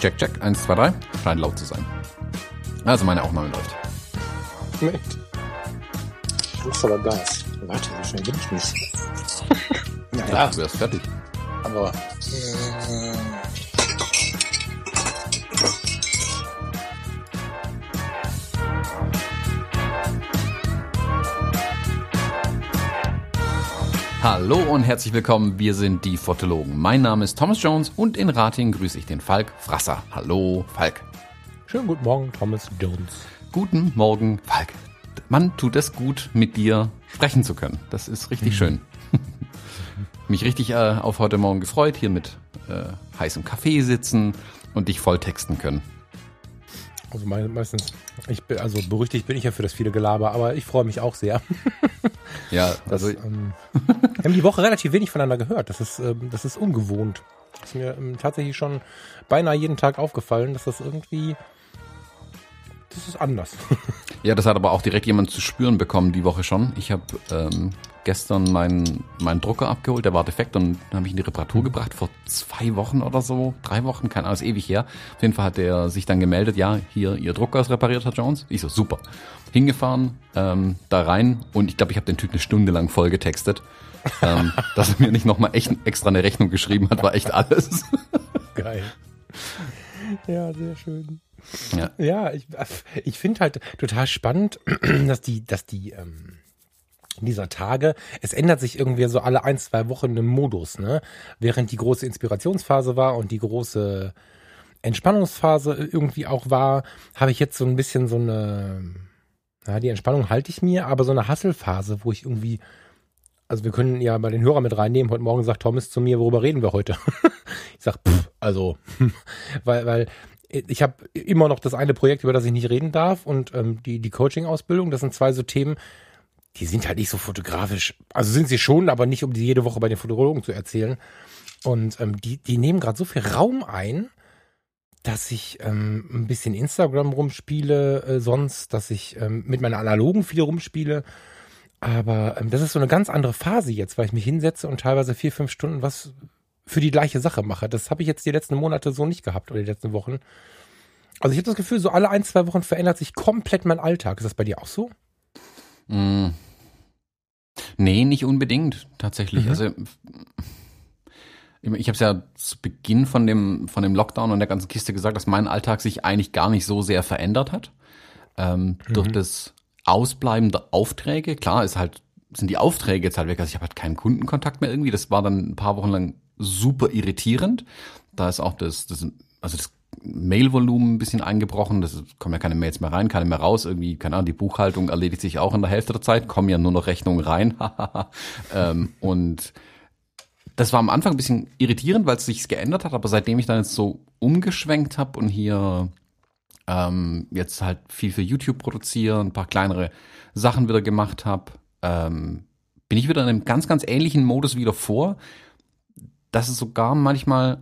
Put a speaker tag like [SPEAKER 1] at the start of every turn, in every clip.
[SPEAKER 1] Check, check. Eins, zwei, drei. Scheint laut zu sein. Also meine Aufnahme läuft.
[SPEAKER 2] Echt? Du hast aber Gas. Warte, so schnell bin ich nicht.
[SPEAKER 1] Ja, du wärst fertig.
[SPEAKER 2] Aber. Äh,
[SPEAKER 1] Hallo und herzlich willkommen. Wir sind die Fotologen. Mein Name ist Thomas Jones und in Rating grüße ich den Falk Frasser. Hallo, Falk.
[SPEAKER 2] schönen guten Morgen, Thomas Jones.
[SPEAKER 1] Guten Morgen, Falk. Man tut es gut, mit dir sprechen zu können. Das ist richtig schön. Mich richtig äh, auf heute Morgen gefreut, hier mit äh, heißem Kaffee sitzen und dich voll texten können.
[SPEAKER 2] Also me- meistens, ich bin, also berüchtigt bin ich ja für das viele Gelaber, aber ich freue mich auch sehr.
[SPEAKER 1] Ja,
[SPEAKER 2] Das,
[SPEAKER 1] also
[SPEAKER 2] ähm, wir haben die Woche relativ wenig voneinander gehört. Das ist, ähm, das ist ungewohnt. Das ist mir ähm, tatsächlich schon beinahe jeden Tag aufgefallen, dass das irgendwie, das ist anders.
[SPEAKER 1] Ja, das hat aber auch direkt jemand zu spüren bekommen die Woche schon. Ich habe ähm, gestern meinen meinen Drucker abgeholt, der war defekt und dann habe ich in die Reparatur gebracht vor zwei Wochen oder so, drei Wochen, keine Ahnung, ist ewig her. Auf jeden Fall hat der sich dann gemeldet, ja, hier, Ihr Drucker ist repariert, Herr Jones. Ich so, super. Hingefahren, ähm, da rein und ich glaube, ich habe den Typ eine Stunde lang voll getextet. ähm, dass er mir nicht nochmal echt extra eine Rechnung geschrieben hat, war echt alles.
[SPEAKER 2] Geil. Ja, sehr schön.
[SPEAKER 1] ja.
[SPEAKER 2] Ja, ich, ich finde halt total spannend, dass die, dass die, ähm, dieser Tage, es ändert sich irgendwie so alle ein, zwei Wochen ein Modus, ne? Während die große Inspirationsphase war und die große Entspannungsphase irgendwie auch war, habe ich jetzt so ein bisschen so eine, ja, die Entspannung halte ich mir, aber so eine Hasselphase, wo ich irgendwie, also wir können ja bei den Hörern mit reinnehmen, heute Morgen sagt Thomas zu mir, worüber reden wir heute? ich sag, pff, also, weil, weil ich habe immer noch das eine Projekt, über das ich nicht reden darf und ähm, die, die Coaching-Ausbildung, das sind zwei so Themen, die sind halt nicht so fotografisch. Also sind sie schon, aber nicht, um die jede Woche bei den Fotologen zu erzählen. Und ähm, die, die nehmen gerade so viel Raum ein, dass ich ähm, ein bisschen Instagram rumspiele, äh, sonst, dass ich ähm, mit meiner Analogen viel rumspiele. Aber ähm, das ist so eine ganz andere Phase jetzt, weil ich mich hinsetze und teilweise vier, fünf Stunden was für die gleiche Sache mache. Das habe ich jetzt die letzten Monate so nicht gehabt oder die letzten Wochen. Also ich habe das Gefühl, so alle ein, zwei Wochen verändert sich komplett mein Alltag. Ist das bei dir auch so?
[SPEAKER 1] Mm. Nee, nicht unbedingt, tatsächlich.
[SPEAKER 2] Mhm.
[SPEAKER 1] Also ich ich habe es ja zu Beginn von dem, von dem Lockdown und der ganzen Kiste gesagt, dass mein Alltag sich eigentlich gar nicht so sehr verändert hat. Ähm, Durch das Ausbleiben der Aufträge, klar, ist halt, sind die Aufträge jetzt halt weg. Also ich habe halt keinen Kundenkontakt mehr irgendwie. Das war dann ein paar Wochen lang super irritierend. Da ist auch das, das also das Mailvolumen ein bisschen eingebrochen. Das kommen ja keine Mails mehr rein, keine mehr raus. Irgendwie, keine Ahnung, die Buchhaltung erledigt sich auch in der Hälfte der Zeit, kommen ja nur noch Rechnungen rein. ähm, und das war am Anfang ein bisschen irritierend, weil es sich geändert hat, aber seitdem ich dann jetzt so umgeschwenkt habe und hier ähm, jetzt halt viel für YouTube produziere, ein paar kleinere Sachen wieder gemacht habe, ähm, bin ich wieder in einem ganz, ganz ähnlichen Modus wieder vor, dass es sogar manchmal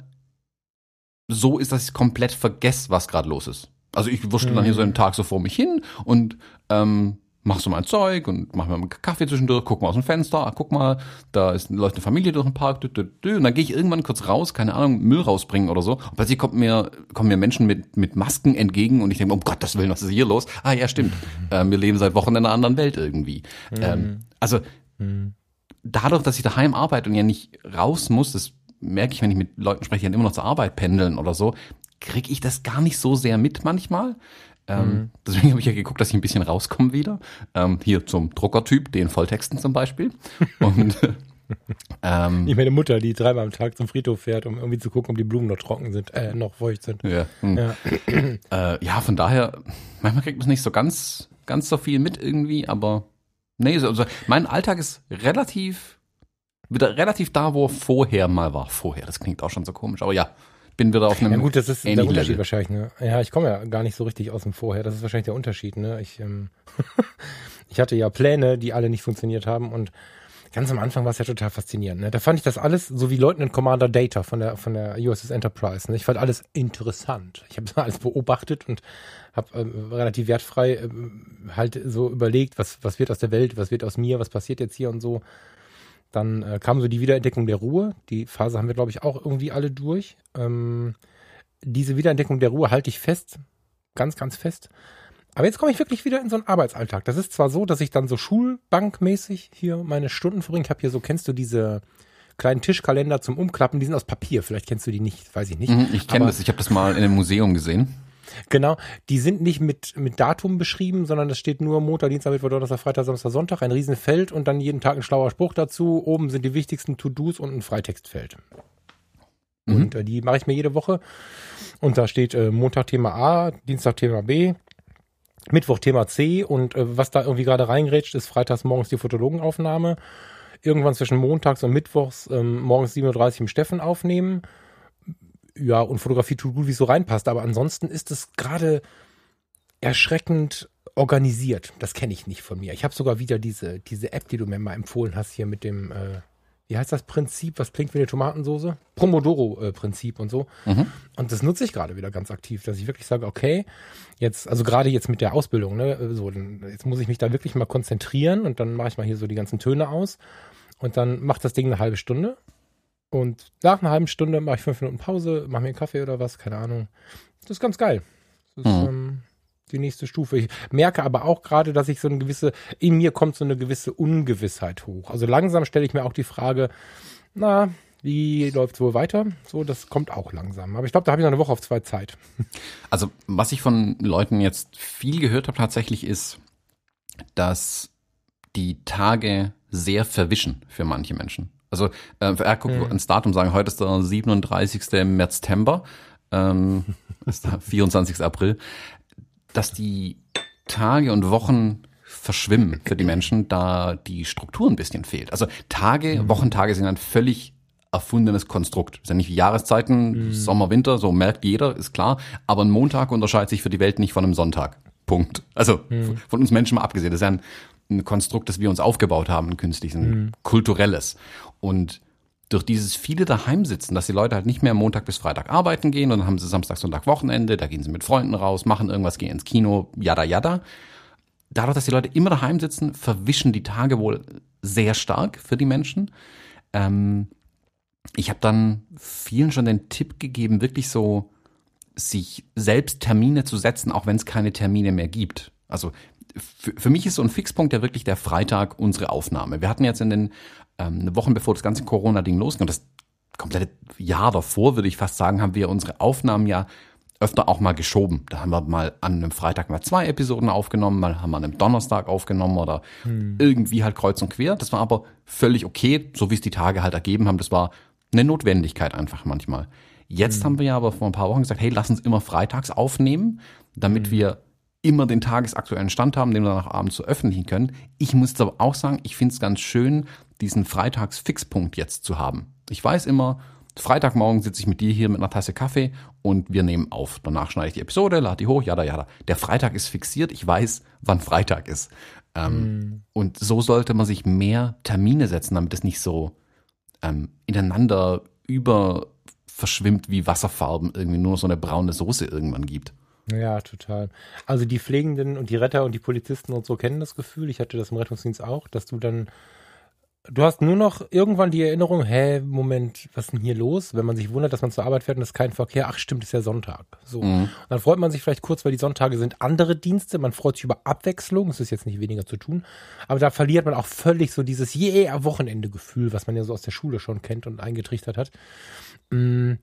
[SPEAKER 1] so ist, dass ich komplett vergesse, was gerade los ist. Also ich wurschtel dann hier so einen Tag so vor mich hin und ähm, mach so mein Zeug und mach mir einen Kaffee zwischendurch, guck mal aus dem Fenster, ah, guck mal, da ist läuft eine Familie durch den Park, dü, dü, dü, und dann gehe ich irgendwann kurz raus, keine Ahnung, Müll rausbringen oder so. Und plötzlich kommt mir, kommen mir Menschen mit, mit Masken entgegen und ich denke, um Gottes Willen, was ist hier los? Ah ja, stimmt. Ähm, wir leben seit Wochen in einer anderen Welt irgendwie. Ähm, also dadurch, dass ich daheim arbeite und ja nicht raus muss, das merke ich, wenn ich mit Leuten spreche, die dann immer noch zur Arbeit pendeln oder so, kriege ich das gar nicht so sehr mit manchmal. Ähm, Deswegen habe ich ja geguckt, dass ich ein bisschen rauskomme wieder. Ähm, hier zum Druckertyp, den Volltexten zum Beispiel. Und ähm,
[SPEAKER 2] Ich meine Mutter, die dreimal am Tag zum Friedhof fährt, um irgendwie zu gucken, ob die Blumen noch trocken sind, äh, noch feucht sind.
[SPEAKER 1] ja, hm.
[SPEAKER 2] Ja.
[SPEAKER 1] Äh, ja, von daher, manchmal kriegt man es nicht so ganz, ganz so viel mit irgendwie, aber nee, so- also mein Alltag ist relativ, wieder relativ da, wo er vorher mal war. Vorher, das klingt auch schon so komisch, aber ja, bin wieder auf einem
[SPEAKER 2] Ja gut, das ist der Unterschied
[SPEAKER 1] Level.
[SPEAKER 2] wahrscheinlich. Ne? Ja, ich komme ja gar nicht so richtig aus dem Vorher. Das ist wahrscheinlich der Unterschied. Ne? Ich, ähm, ich hatte ja Pläne, die alle nicht funktioniert haben und ganz am Anfang war es ja total faszinierend. Ne? Da fand ich das alles, so wie Lieutenant Commander Data von der, von der USS Enterprise. Ne? Ich fand alles interessant. Ich habe alles beobachtet und habe ähm, relativ wertfrei ähm, halt so überlegt, was, was wird aus der Welt, was wird aus mir, was passiert jetzt hier und so. Dann äh, kam so die Wiederentdeckung der Ruhe. Die Phase haben wir, glaube ich, auch irgendwie alle durch. Ähm, diese Wiederentdeckung der Ruhe halte ich fest, ganz, ganz fest. Aber jetzt komme ich wirklich wieder in so einen Arbeitsalltag. Das ist zwar so, dass ich dann so schulbankmäßig hier meine Stunden verbringe. Ich habe hier so, kennst du diese kleinen Tischkalender zum Umklappen? Die sind aus Papier. Vielleicht kennst du die nicht, weiß ich nicht.
[SPEAKER 1] Mhm, ich kenne das. Ich habe das mal in einem Museum gesehen.
[SPEAKER 2] Genau, die sind nicht mit, mit Datum beschrieben, sondern es steht nur Montag, Dienstag, Mittwoch, Donnerstag, Freitag, Samstag, Sonntag, ein Riesenfeld und dann jeden Tag ein schlauer Spruch dazu. Oben sind die wichtigsten To-Dos und ein Freitextfeld. Mhm. Und äh, die mache ich mir jede Woche. Und da steht äh, Montag Thema A, Dienstag Thema B, Mittwoch Thema C und äh, was da irgendwie gerade reingrätscht, ist freitags morgens die Fotologenaufnahme. Irgendwann zwischen montags und mittwochs ähm, morgens 7.30 Uhr im Steffen aufnehmen. Ja, und Fotografie tut gut, wie es so reinpasst. Aber ansonsten ist es gerade erschreckend organisiert. Das kenne ich nicht von mir. Ich habe sogar wieder diese, diese App, die du mir mal empfohlen hast, hier mit dem äh, wie heißt das Prinzip, was klingt wie eine Tomatensoße? Pomodoro-Prinzip und so. Mhm. Und das nutze ich gerade wieder ganz aktiv, dass ich wirklich sage, okay, jetzt, also gerade jetzt mit der Ausbildung, ne, so, jetzt muss ich mich da wirklich mal konzentrieren und dann mache ich mal hier so die ganzen Töne aus und dann macht das Ding eine halbe Stunde. Und nach einer halben Stunde mache ich fünf Minuten Pause, mache mir einen Kaffee oder was, keine Ahnung. Das ist ganz geil. Das ist, mhm. ähm, die nächste Stufe. Ich merke aber auch gerade, dass ich so eine gewisse, in mir kommt so eine gewisse Ungewissheit hoch. Also langsam stelle ich mir auch die Frage, na, wie läuft es wohl weiter? So, das kommt auch langsam. Aber ich glaube, da habe ich noch eine Woche auf zwei Zeit.
[SPEAKER 1] Also, was ich von Leuten jetzt viel gehört habe tatsächlich ist, dass die Tage sehr verwischen für manche Menschen. Also, äh, er guckt mhm. ans Datum sagen, heute ist der 37. März, ähm, ist der 24. April dass die Tage und Wochen verschwimmen für die Menschen, da die Struktur ein bisschen fehlt. Also Tage, mhm. Wochentage sind ein völlig erfundenes Konstrukt. Das sind ja nicht wie Jahreszeiten, mhm. Sommer, Winter, so merkt jeder, ist klar. Aber ein Montag unterscheidet sich für die Welt nicht von einem Sonntag. Punkt. Also mhm. von uns Menschen mal abgesehen. Das ist ja ein, ein, Konstrukt, das wir uns aufgebaut haben, ein künstliches, ein mhm. kulturelles. Und durch dieses viele daheim sitzen, dass die Leute halt nicht mehr Montag bis Freitag arbeiten gehen und dann haben sie Samstag, Sonntag Wochenende, da gehen sie mit Freunden raus, machen irgendwas, gehen ins Kino, yada yada. Dadurch, dass die Leute immer daheim sitzen, verwischen die Tage wohl sehr stark für die Menschen. Ähm, ich habe dann vielen schon den Tipp gegeben, wirklich so sich selbst Termine zu setzen, auch wenn es keine Termine mehr gibt. Also für mich ist so ein Fixpunkt ja wirklich der Freitag unsere Aufnahme. Wir hatten jetzt in den ähm, Wochen bevor das ganze Corona-Ding losging, das komplette Jahr davor, würde ich fast sagen, haben wir unsere Aufnahmen ja öfter auch mal geschoben. Da haben wir mal an einem Freitag mal zwei Episoden aufgenommen, mal haben wir an einem Donnerstag aufgenommen oder hm. irgendwie halt kreuz und quer. Das war aber völlig okay, so wie es die Tage halt ergeben haben. Das war eine Notwendigkeit einfach manchmal. Jetzt hm. haben wir ja aber vor ein paar Wochen gesagt, hey, lass uns immer freitags aufnehmen, damit hm. wir immer den tagesaktuellen Stand haben, den wir dann auch abends veröffentlichen können. Ich muss jetzt aber auch sagen, ich finde es ganz schön, diesen Freitags-Fixpunkt jetzt zu haben. Ich weiß immer, Freitagmorgen sitze ich mit dir hier mit einer Tasse Kaffee und wir nehmen auf. Danach schneide ich die Episode, lade die hoch, jada, jada. Der Freitag ist fixiert, ich weiß, wann Freitag ist. Ähm, mm. Und so sollte man sich mehr Termine setzen, damit es nicht so ähm, ineinander über verschwimmt wie Wasserfarben, irgendwie nur so eine braune Soße irgendwann gibt.
[SPEAKER 2] Ja, total. Also die Pflegenden und die Retter und die Polizisten und so kennen das Gefühl. Ich hatte das im Rettungsdienst auch, dass du dann Du hast nur noch irgendwann die Erinnerung, hä, Moment, was ist denn hier los? Wenn man sich wundert, dass man zur Arbeit fährt und es ist kein Verkehr, ach stimmt, ist ja Sonntag. So. Mhm. dann freut man sich vielleicht kurz, weil die Sonntage sind andere Dienste, man freut sich über Abwechslung, es ist jetzt nicht weniger zu tun, aber da verliert man auch völlig so dieses yeah, Wochenende-Gefühl, was man ja so aus der Schule schon kennt und eingetrichtert hat. Mm,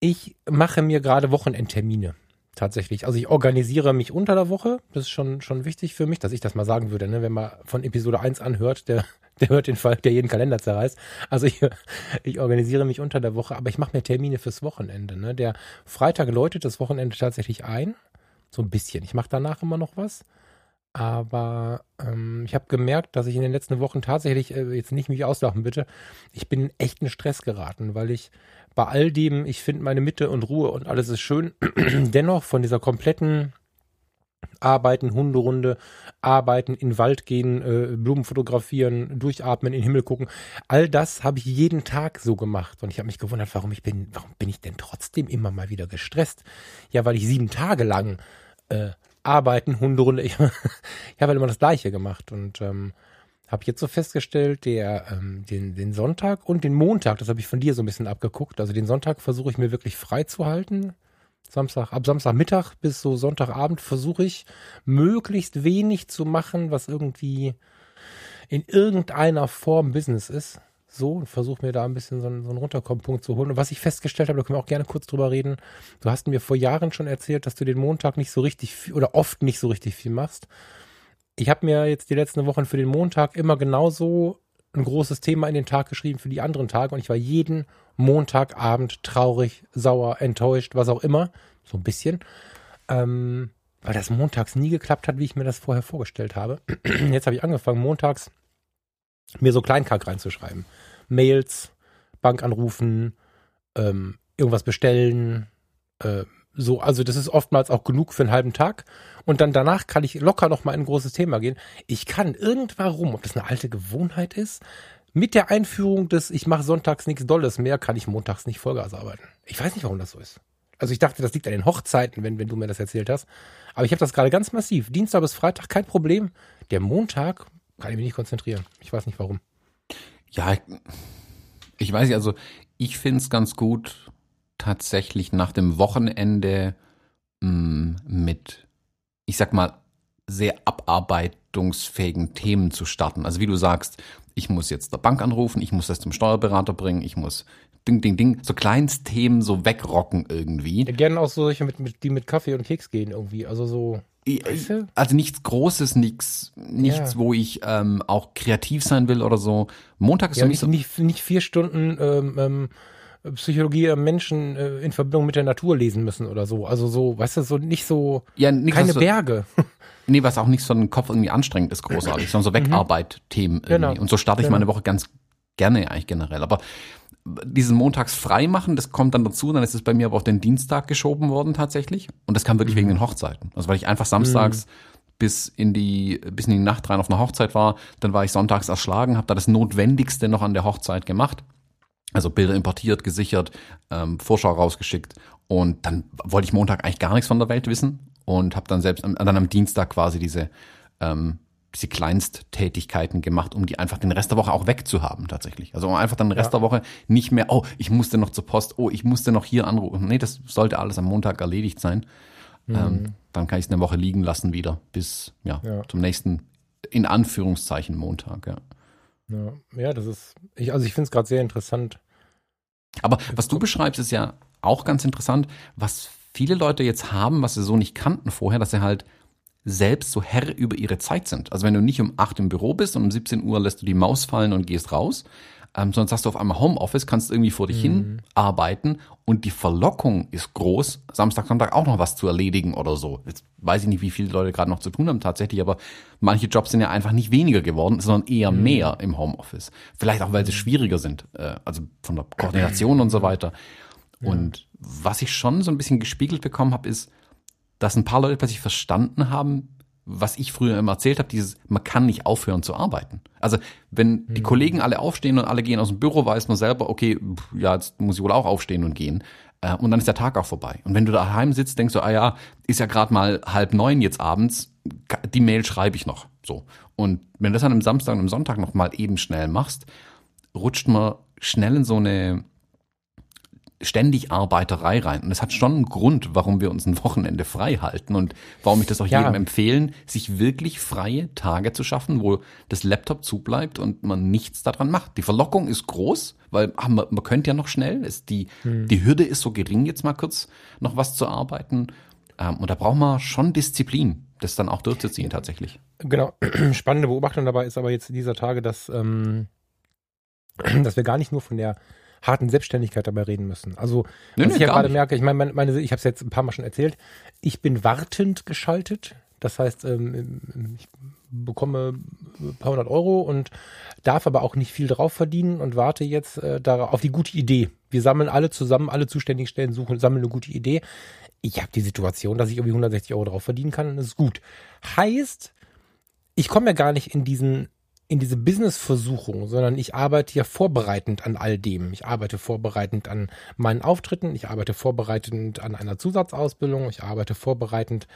[SPEAKER 2] ich mache mir gerade Wochenendtermine tatsächlich. Also ich organisiere mich unter der Woche. Das ist schon, schon wichtig für mich, dass ich das mal sagen würde. Ne? Wenn man von Episode 1 anhört, der, der hört den Fall, der jeden Kalender zerreißt. Also ich, ich organisiere mich unter der Woche, aber ich mache mir Termine fürs Wochenende. Ne? Der Freitag läutet das Wochenende tatsächlich ein. So ein bisschen. Ich mache danach immer noch was. Aber ähm, ich habe gemerkt, dass ich in den letzten Wochen tatsächlich, äh, jetzt nicht mich auslachen bitte, ich bin in echten Stress geraten, weil ich bei all dem, ich finde meine Mitte und Ruhe und alles ist schön, dennoch von dieser kompletten Arbeiten, Hunderunde, arbeiten, in den Wald gehen, äh, Blumen fotografieren, durchatmen, in den Himmel gucken. All das habe ich jeden Tag so gemacht. Und ich habe mich gewundert, warum ich bin, warum bin ich denn trotzdem immer mal wieder gestresst? Ja, weil ich sieben Tage lang äh, arbeiten, Hunderunde, ich, ich habe halt immer das Gleiche gemacht. Und ähm, habe jetzt so festgestellt, der, ähm, den, den Sonntag und den Montag, das habe ich von dir so ein bisschen abgeguckt. Also den Sonntag versuche ich mir wirklich frei zu halten. Samstag, ab Samstagmittag bis so Sonntagabend versuche ich möglichst wenig zu machen, was irgendwie in irgendeiner Form Business ist. So, und versuche mir da ein bisschen so einen, so einen Runterkommenpunkt zu holen. Und was ich festgestellt habe, da können wir auch gerne kurz drüber reden. Du hast mir vor Jahren schon erzählt, dass du den Montag nicht so richtig viel oder oft nicht so richtig viel machst. Ich habe mir jetzt die letzten Wochen für den Montag immer genauso ein großes Thema in den Tag geschrieben für die anderen Tage und ich war jeden Montagabend traurig, sauer, enttäuscht, was auch immer. So ein bisschen. Ähm, weil das montags nie geklappt hat, wie ich mir das vorher vorgestellt habe. Jetzt habe ich angefangen, montags mir so Kleinkack reinzuschreiben. Mails, Bank anrufen, ähm, irgendwas bestellen, äh, so, also das ist oftmals auch genug für einen halben Tag. Und dann danach kann ich locker noch mal in ein großes Thema gehen. Ich kann irgendwann, ob das eine alte Gewohnheit ist, mit der Einführung des Ich mache sonntags nichts Dolles mehr, kann ich montags nicht Vollgas arbeiten. Ich weiß nicht, warum das so ist. Also ich dachte, das liegt an den Hochzeiten, wenn, wenn du mir das erzählt hast. Aber ich habe das gerade ganz massiv. Dienstag bis Freitag kein Problem. Der Montag kann ich mich nicht konzentrieren. Ich weiß nicht warum.
[SPEAKER 1] Ja, ich weiß nicht, also ich finde es ganz gut, tatsächlich nach dem Wochenende mh, mm, mit, ich sag mal, sehr abarbeitungsfähigen Themen zu starten. Also wie du sagst, ich muss jetzt der Bank anrufen, ich muss das zum Steuerberater bringen, ich muss Ding, Ding, Ding, so Kleinstthemen so wegrocken irgendwie.
[SPEAKER 2] Ja, gerne auch solche, mit, mit, die mit Kaffee und Keks gehen irgendwie. Also so.
[SPEAKER 1] Also nichts Großes, nichts, nichts, ja. wo ich ähm, auch kreativ sein will oder so. Montag ist
[SPEAKER 2] ja, für mich nicht, so. Nicht, nicht vier Stunden ähm, ähm, Psychologie Menschen äh, in Verbindung mit der Natur lesen müssen oder so. Also so, weißt du, so nicht so
[SPEAKER 1] ja,
[SPEAKER 2] nix, keine so, Berge.
[SPEAKER 1] Nee, was auch nicht so ein Kopf irgendwie anstrengend ist, großartig, sondern so mhm. Wegarbeit-Themen irgendwie. Genau. Und so starte ich genau. meine Woche ganz gerne eigentlich generell. Aber diesen Montags frei machen, das kommt dann dazu, dann ist es bei mir aber auf den Dienstag geschoben worden tatsächlich. Und das kam wirklich mhm. wegen den Hochzeiten. Also weil ich einfach samstags mhm. bis in die bis in die Nacht rein auf einer Hochzeit war, dann war ich sonntags erschlagen, habe da das Notwendigste noch an der Hochzeit gemacht also Bilder importiert, gesichert, ähm, Vorschau rausgeschickt und dann wollte ich Montag eigentlich gar nichts von der Welt wissen und habe dann selbst dann am Dienstag quasi diese ähm, diese Kleinsttätigkeiten gemacht, um die einfach den Rest der Woche auch wegzuhaben tatsächlich. Also um einfach dann den Rest ja. der Woche nicht mehr, oh, ich musste noch zur Post, oh, ich musste noch hier anrufen. Nee, das sollte alles am Montag erledigt sein. Mhm. Ähm, dann kann ich es eine Woche liegen lassen wieder bis ja, ja, zum nächsten, in Anführungszeichen, Montag, ja.
[SPEAKER 2] Ja, ja das ist, ich, also ich finde es gerade sehr interessant.
[SPEAKER 1] Aber was du beschreibst, ist ja auch ganz interessant, was viele Leute jetzt haben, was sie so nicht kannten vorher, dass sie halt selbst so Herr über ihre Zeit sind. Also wenn du nicht um 8 im Büro bist und um 17 Uhr lässt du die Maus fallen und gehst raus, ähm, sonst hast du auf einmal Homeoffice, kannst irgendwie vor dich mhm. hin arbeiten und die Verlockung ist groß, Samstag, Sonntag auch noch was zu erledigen oder so. Jetzt weiß ich nicht, wie viele Leute gerade noch zu tun haben tatsächlich, aber manche Jobs sind ja einfach nicht weniger geworden, sondern eher mhm. mehr im Homeoffice. Vielleicht auch, weil sie schwieriger sind, äh, also von der Koordination und so weiter. Ja. Und was ich schon so ein bisschen gespiegelt bekommen habe, ist, dass ein paar Leute plötzlich verstanden haben, was ich früher immer erzählt habe, dieses, man kann nicht aufhören zu arbeiten. Also wenn die mhm. Kollegen alle aufstehen und alle gehen aus dem Büro, weiß man selber, okay, ja, jetzt muss ich wohl auch aufstehen und gehen. Äh, und dann ist der Tag auch vorbei. Und wenn du daheim sitzt, denkst du, ah ja, ist ja gerade mal halb neun jetzt abends, die Mail schreibe ich noch. So. Und wenn du das an einem Samstag und einem Sonntag noch mal eben schnell machst, rutscht man schnell in so eine ständig Arbeiterei rein. Und es hat schon einen Grund, warum wir uns ein Wochenende frei halten und warum ich das auch ja. jedem empfehlen, sich wirklich freie Tage zu schaffen, wo das Laptop zubleibt und man nichts daran macht. Die Verlockung ist groß, weil ach, man, man könnte ja noch schnell, ist die, hm. die Hürde ist so gering, jetzt mal kurz noch was zu arbeiten. Ähm, und da braucht man schon Disziplin, das dann auch durchzuziehen tatsächlich.
[SPEAKER 2] Genau. Spannende Beobachtung dabei ist aber jetzt dieser Tage, dass, ähm, dass wir gar nicht nur von der harten Selbstständigkeit dabei reden müssen. Also, was nee, ich ja gerade merke, ich meine, meine, meine ich habe es jetzt ein paar Mal schon erzählt, ich bin wartend geschaltet. Das heißt, ähm, ich bekomme ein paar hundert Euro und darf aber auch nicht viel drauf verdienen und warte jetzt äh, auf die gute Idee. Wir sammeln alle zusammen, alle zuständigen Stellen suchen, sammeln eine gute Idee. ich habe die Situation, dass ich irgendwie 160 Euro drauf verdienen kann und das ist gut. Heißt, ich komme ja gar nicht in diesen in diese Business-Versuchung, sondern ich arbeite ja vorbereitend an all dem. Ich arbeite vorbereitend an meinen Auftritten, ich arbeite vorbereitend an einer Zusatzausbildung, ich arbeite vorbereitend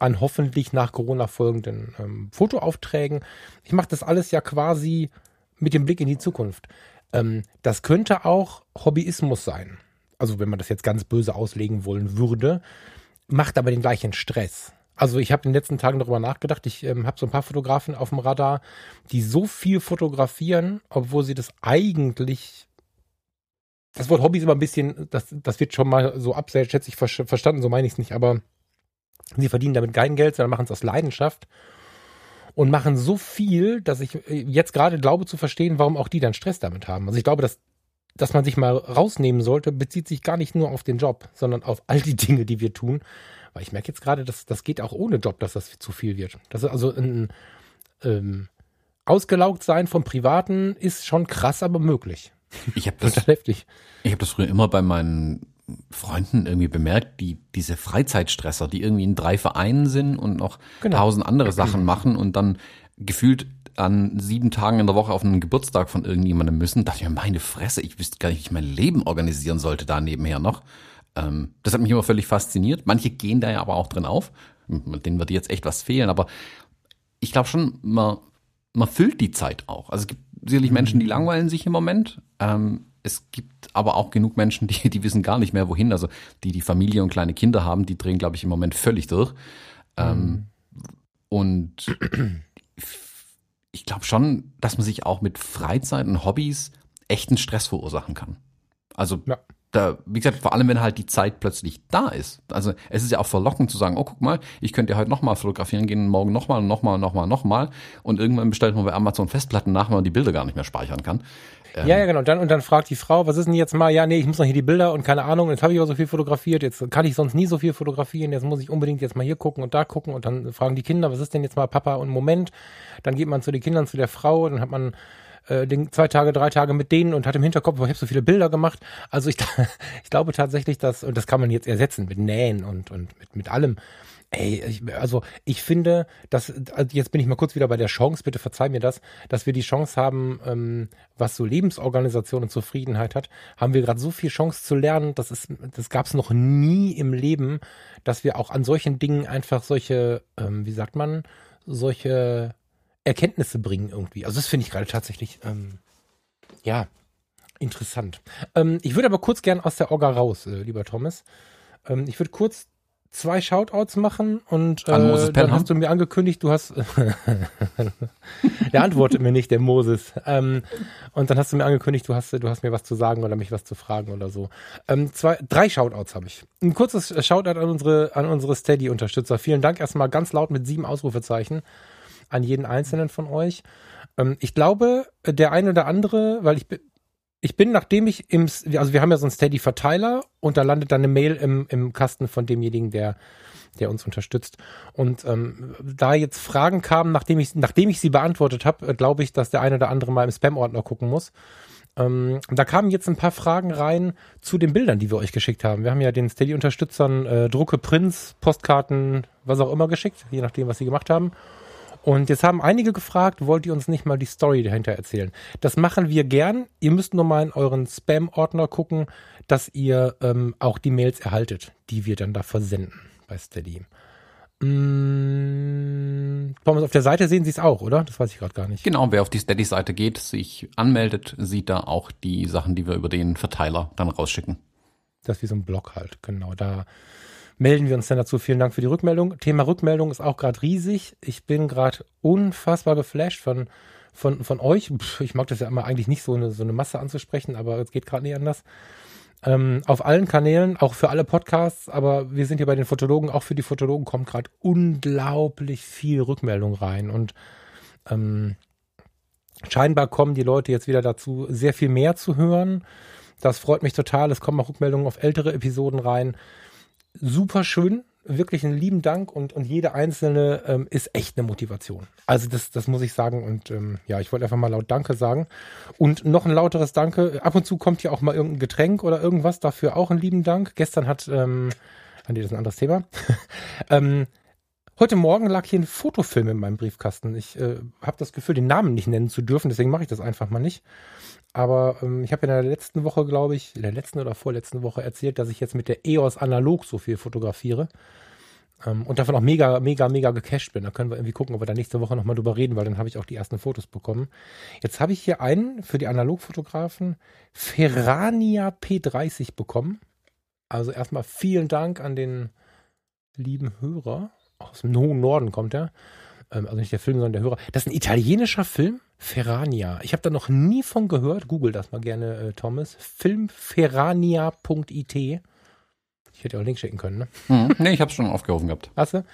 [SPEAKER 2] an hoffentlich nach Corona folgenden ähm, Fotoaufträgen. Ich mache das alles ja quasi mit dem Blick in die Zukunft. Ähm, das könnte auch Hobbyismus sein. Also wenn man das jetzt ganz böse auslegen wollen würde, macht aber den gleichen Stress. Also ich habe in den letzten Tagen darüber nachgedacht. Ich ähm, habe so ein paar Fotografen auf dem Radar, die so viel fotografieren, obwohl sie das eigentlich das Wort Hobby ist immer ein bisschen, das, das wird schon mal so abschätzig verstanden, so meine ich es nicht, aber sie verdienen damit kein Geld, sondern machen es aus Leidenschaft und machen so viel, dass ich äh, jetzt gerade glaube zu verstehen, warum auch die dann Stress damit haben. Also ich glaube, dass, dass man sich mal rausnehmen sollte, bezieht sich gar nicht nur auf den Job, sondern auf all die Dinge, die wir tun. Weil ich merke jetzt gerade, dass das geht auch ohne Job, dass das zu viel wird. Das ist also ein ähm, ausgelaugt sein vom Privaten ist schon krass, aber möglich.
[SPEAKER 1] Ich habe das, das heftig. Ich habe das früher immer bei meinen Freunden irgendwie bemerkt, die diese Freizeitstresser, die irgendwie in drei Vereinen sind und noch genau. tausend andere Sachen machen und dann gefühlt an sieben Tagen in der Woche auf einen Geburtstag von irgendjemandem müssen, dachte ich mir, meine Fresse, ich wüsste gar nicht, wie ich mein Leben organisieren sollte da nebenher noch. Ähm, das hat mich immer völlig fasziniert. Manche gehen da ja aber auch drin auf. Denen wird jetzt echt was fehlen. Aber ich glaube schon, man, man füllt die Zeit auch. Also es gibt sicherlich Menschen, die mhm. langweilen sich im Moment. Ähm, es gibt aber auch genug Menschen, die, die wissen gar nicht mehr wohin. Also die, die Familie und kleine Kinder haben, die drehen, glaube ich, im Moment völlig durch. Ähm, mhm. Und ich glaube schon, dass man sich auch mit Freizeit und Hobbys echten Stress verursachen kann. Also ja da, wie gesagt, vor allem, wenn halt die Zeit plötzlich da ist. Also es ist ja auch verlockend zu sagen, oh, guck mal, ich könnte ja heute nochmal fotografieren gehen, morgen nochmal, nochmal, nochmal, nochmal. Und irgendwann bestellt man bei Amazon Festplatten nach, weil man die Bilder gar nicht mehr speichern kann.
[SPEAKER 2] Ähm ja, ja, genau. Und dann, und dann fragt die Frau, was ist denn jetzt mal? Ja, nee, ich muss noch hier die Bilder und keine Ahnung, jetzt habe ich aber so viel fotografiert, jetzt kann ich sonst nie so viel fotografieren, jetzt muss ich unbedingt jetzt mal hier gucken und da gucken und dann fragen die Kinder, was ist denn jetzt mal Papa und Moment? Dann geht man zu den Kindern, zu der Frau, dann hat man äh, den, zwei Tage, drei Tage mit denen und hat im Hinterkopf, ich habe so viele Bilder gemacht. Also ich, ich glaube tatsächlich, dass, und das kann man jetzt ersetzen mit Nähen und, und mit, mit allem. Ey, ich, also ich finde, dass, also jetzt bin ich mal kurz wieder bei der Chance, bitte verzeih mir das, dass wir die Chance haben, ähm, was so Lebensorganisation und Zufriedenheit hat, haben wir gerade so viel Chance zu lernen, das ist, das gab es noch nie im Leben, dass wir auch an solchen Dingen einfach solche, ähm, wie sagt man, solche Erkenntnisse bringen irgendwie. Also das finde ich gerade tatsächlich, ähm, ja, interessant. Ähm, ich würde aber kurz gern aus der Orga raus, äh, lieber Thomas. Ähm, ich würde kurz zwei Shoutouts machen und äh, dann hast du mir angekündigt, du hast der antwortet mir nicht, der Moses. Ähm, und dann hast du mir angekündigt, du hast du hast mir was zu sagen oder mich was zu fragen oder so. Ähm, zwei, drei Shoutouts habe ich. Ein kurzes Shoutout an unsere an unsere Steady-Unterstützer. Vielen Dank erstmal ganz laut mit sieben Ausrufezeichen an jeden einzelnen von euch. Ähm, ich glaube, der eine oder andere, weil ich bin, ich bin, nachdem ich im, also wir haben ja so einen Steady-Verteiler und da landet dann eine Mail im, im Kasten von demjenigen, der, der uns unterstützt. Und ähm, da jetzt Fragen kamen, nachdem ich, nachdem ich sie beantwortet habe, äh, glaube ich, dass der eine oder andere mal im Spam-Ordner gucken muss. Ähm, da kamen jetzt ein paar Fragen rein zu den Bildern, die wir euch geschickt haben. Wir haben ja den Steady-Unterstützern äh, Drucke, Prints, Postkarten, was auch immer geschickt, je nachdem, was sie gemacht haben. Und jetzt haben einige gefragt, wollt ihr uns nicht mal die Story dahinter erzählen? Das machen wir gern. Ihr müsst nur mal in euren Spam-Ordner gucken, dass ihr ähm, auch die Mails erhaltet, die wir dann da versenden bei Steady. Mmh, auf der Seite sehen Sie es auch, oder? Das weiß ich gerade gar nicht.
[SPEAKER 1] Genau, wer auf die Steady-Seite geht, sich anmeldet, sieht da auch die Sachen, die wir über den Verteiler dann rausschicken.
[SPEAKER 2] Das ist wie so ein Blog halt, genau. Da melden wir uns dann dazu. Vielen Dank für die Rückmeldung. Thema Rückmeldung ist auch gerade riesig. Ich bin gerade unfassbar geflasht von, von, von euch. Ich mag das ja immer eigentlich nicht so eine, so eine Masse anzusprechen, aber es geht gerade nicht anders. Ähm, auf allen Kanälen, auch für alle Podcasts, aber wir sind hier bei den Fotologen, auch für die Fotologen kommt gerade unglaublich viel Rückmeldung rein und ähm, scheinbar kommen die Leute jetzt wieder dazu, sehr viel mehr zu hören. Das freut mich total. Es kommen auch Rückmeldungen auf ältere Episoden rein super schön, wirklich einen lieben Dank und, und jede einzelne ähm, ist echt eine Motivation. Also das, das muss ich sagen und ähm, ja, ich wollte einfach mal laut Danke sagen. Und noch ein lauteres Danke. Ab und zu kommt ja auch mal irgendein Getränk oder irgendwas, dafür auch einen lieben Dank. Gestern hat ähm, nee, das ist ein anderes Thema. ähm, heute Morgen lag hier ein Fotofilm in meinem Briefkasten. Ich äh, habe das Gefühl, den Namen nicht nennen zu dürfen, deswegen mache ich das einfach mal nicht. Aber ähm, ich habe in der letzten Woche, glaube ich, in der letzten oder vorletzten Woche erzählt, dass ich jetzt mit der EOS analog so viel fotografiere. Ähm, und davon auch mega, mega, mega gecached bin. Da können wir irgendwie gucken, ob wir da nächste Woche nochmal drüber reden, weil dann habe ich auch die ersten Fotos bekommen. Jetzt habe ich hier einen für die Analogfotografen Ferrania P30 bekommen. Also erstmal vielen Dank an den lieben Hörer. Aus dem hohen Norden kommt er. Ähm, also nicht der Film, sondern der Hörer. Das ist ein italienischer Film. Ferrania. Ich habe da noch nie von gehört. Google das mal gerne, äh, Thomas. Filmferrania.it. Ich hätte auch einen Link schicken können, ne?
[SPEAKER 1] Mhm. Nee, ich habe schon aufgerufen gehabt.
[SPEAKER 2] Hast du?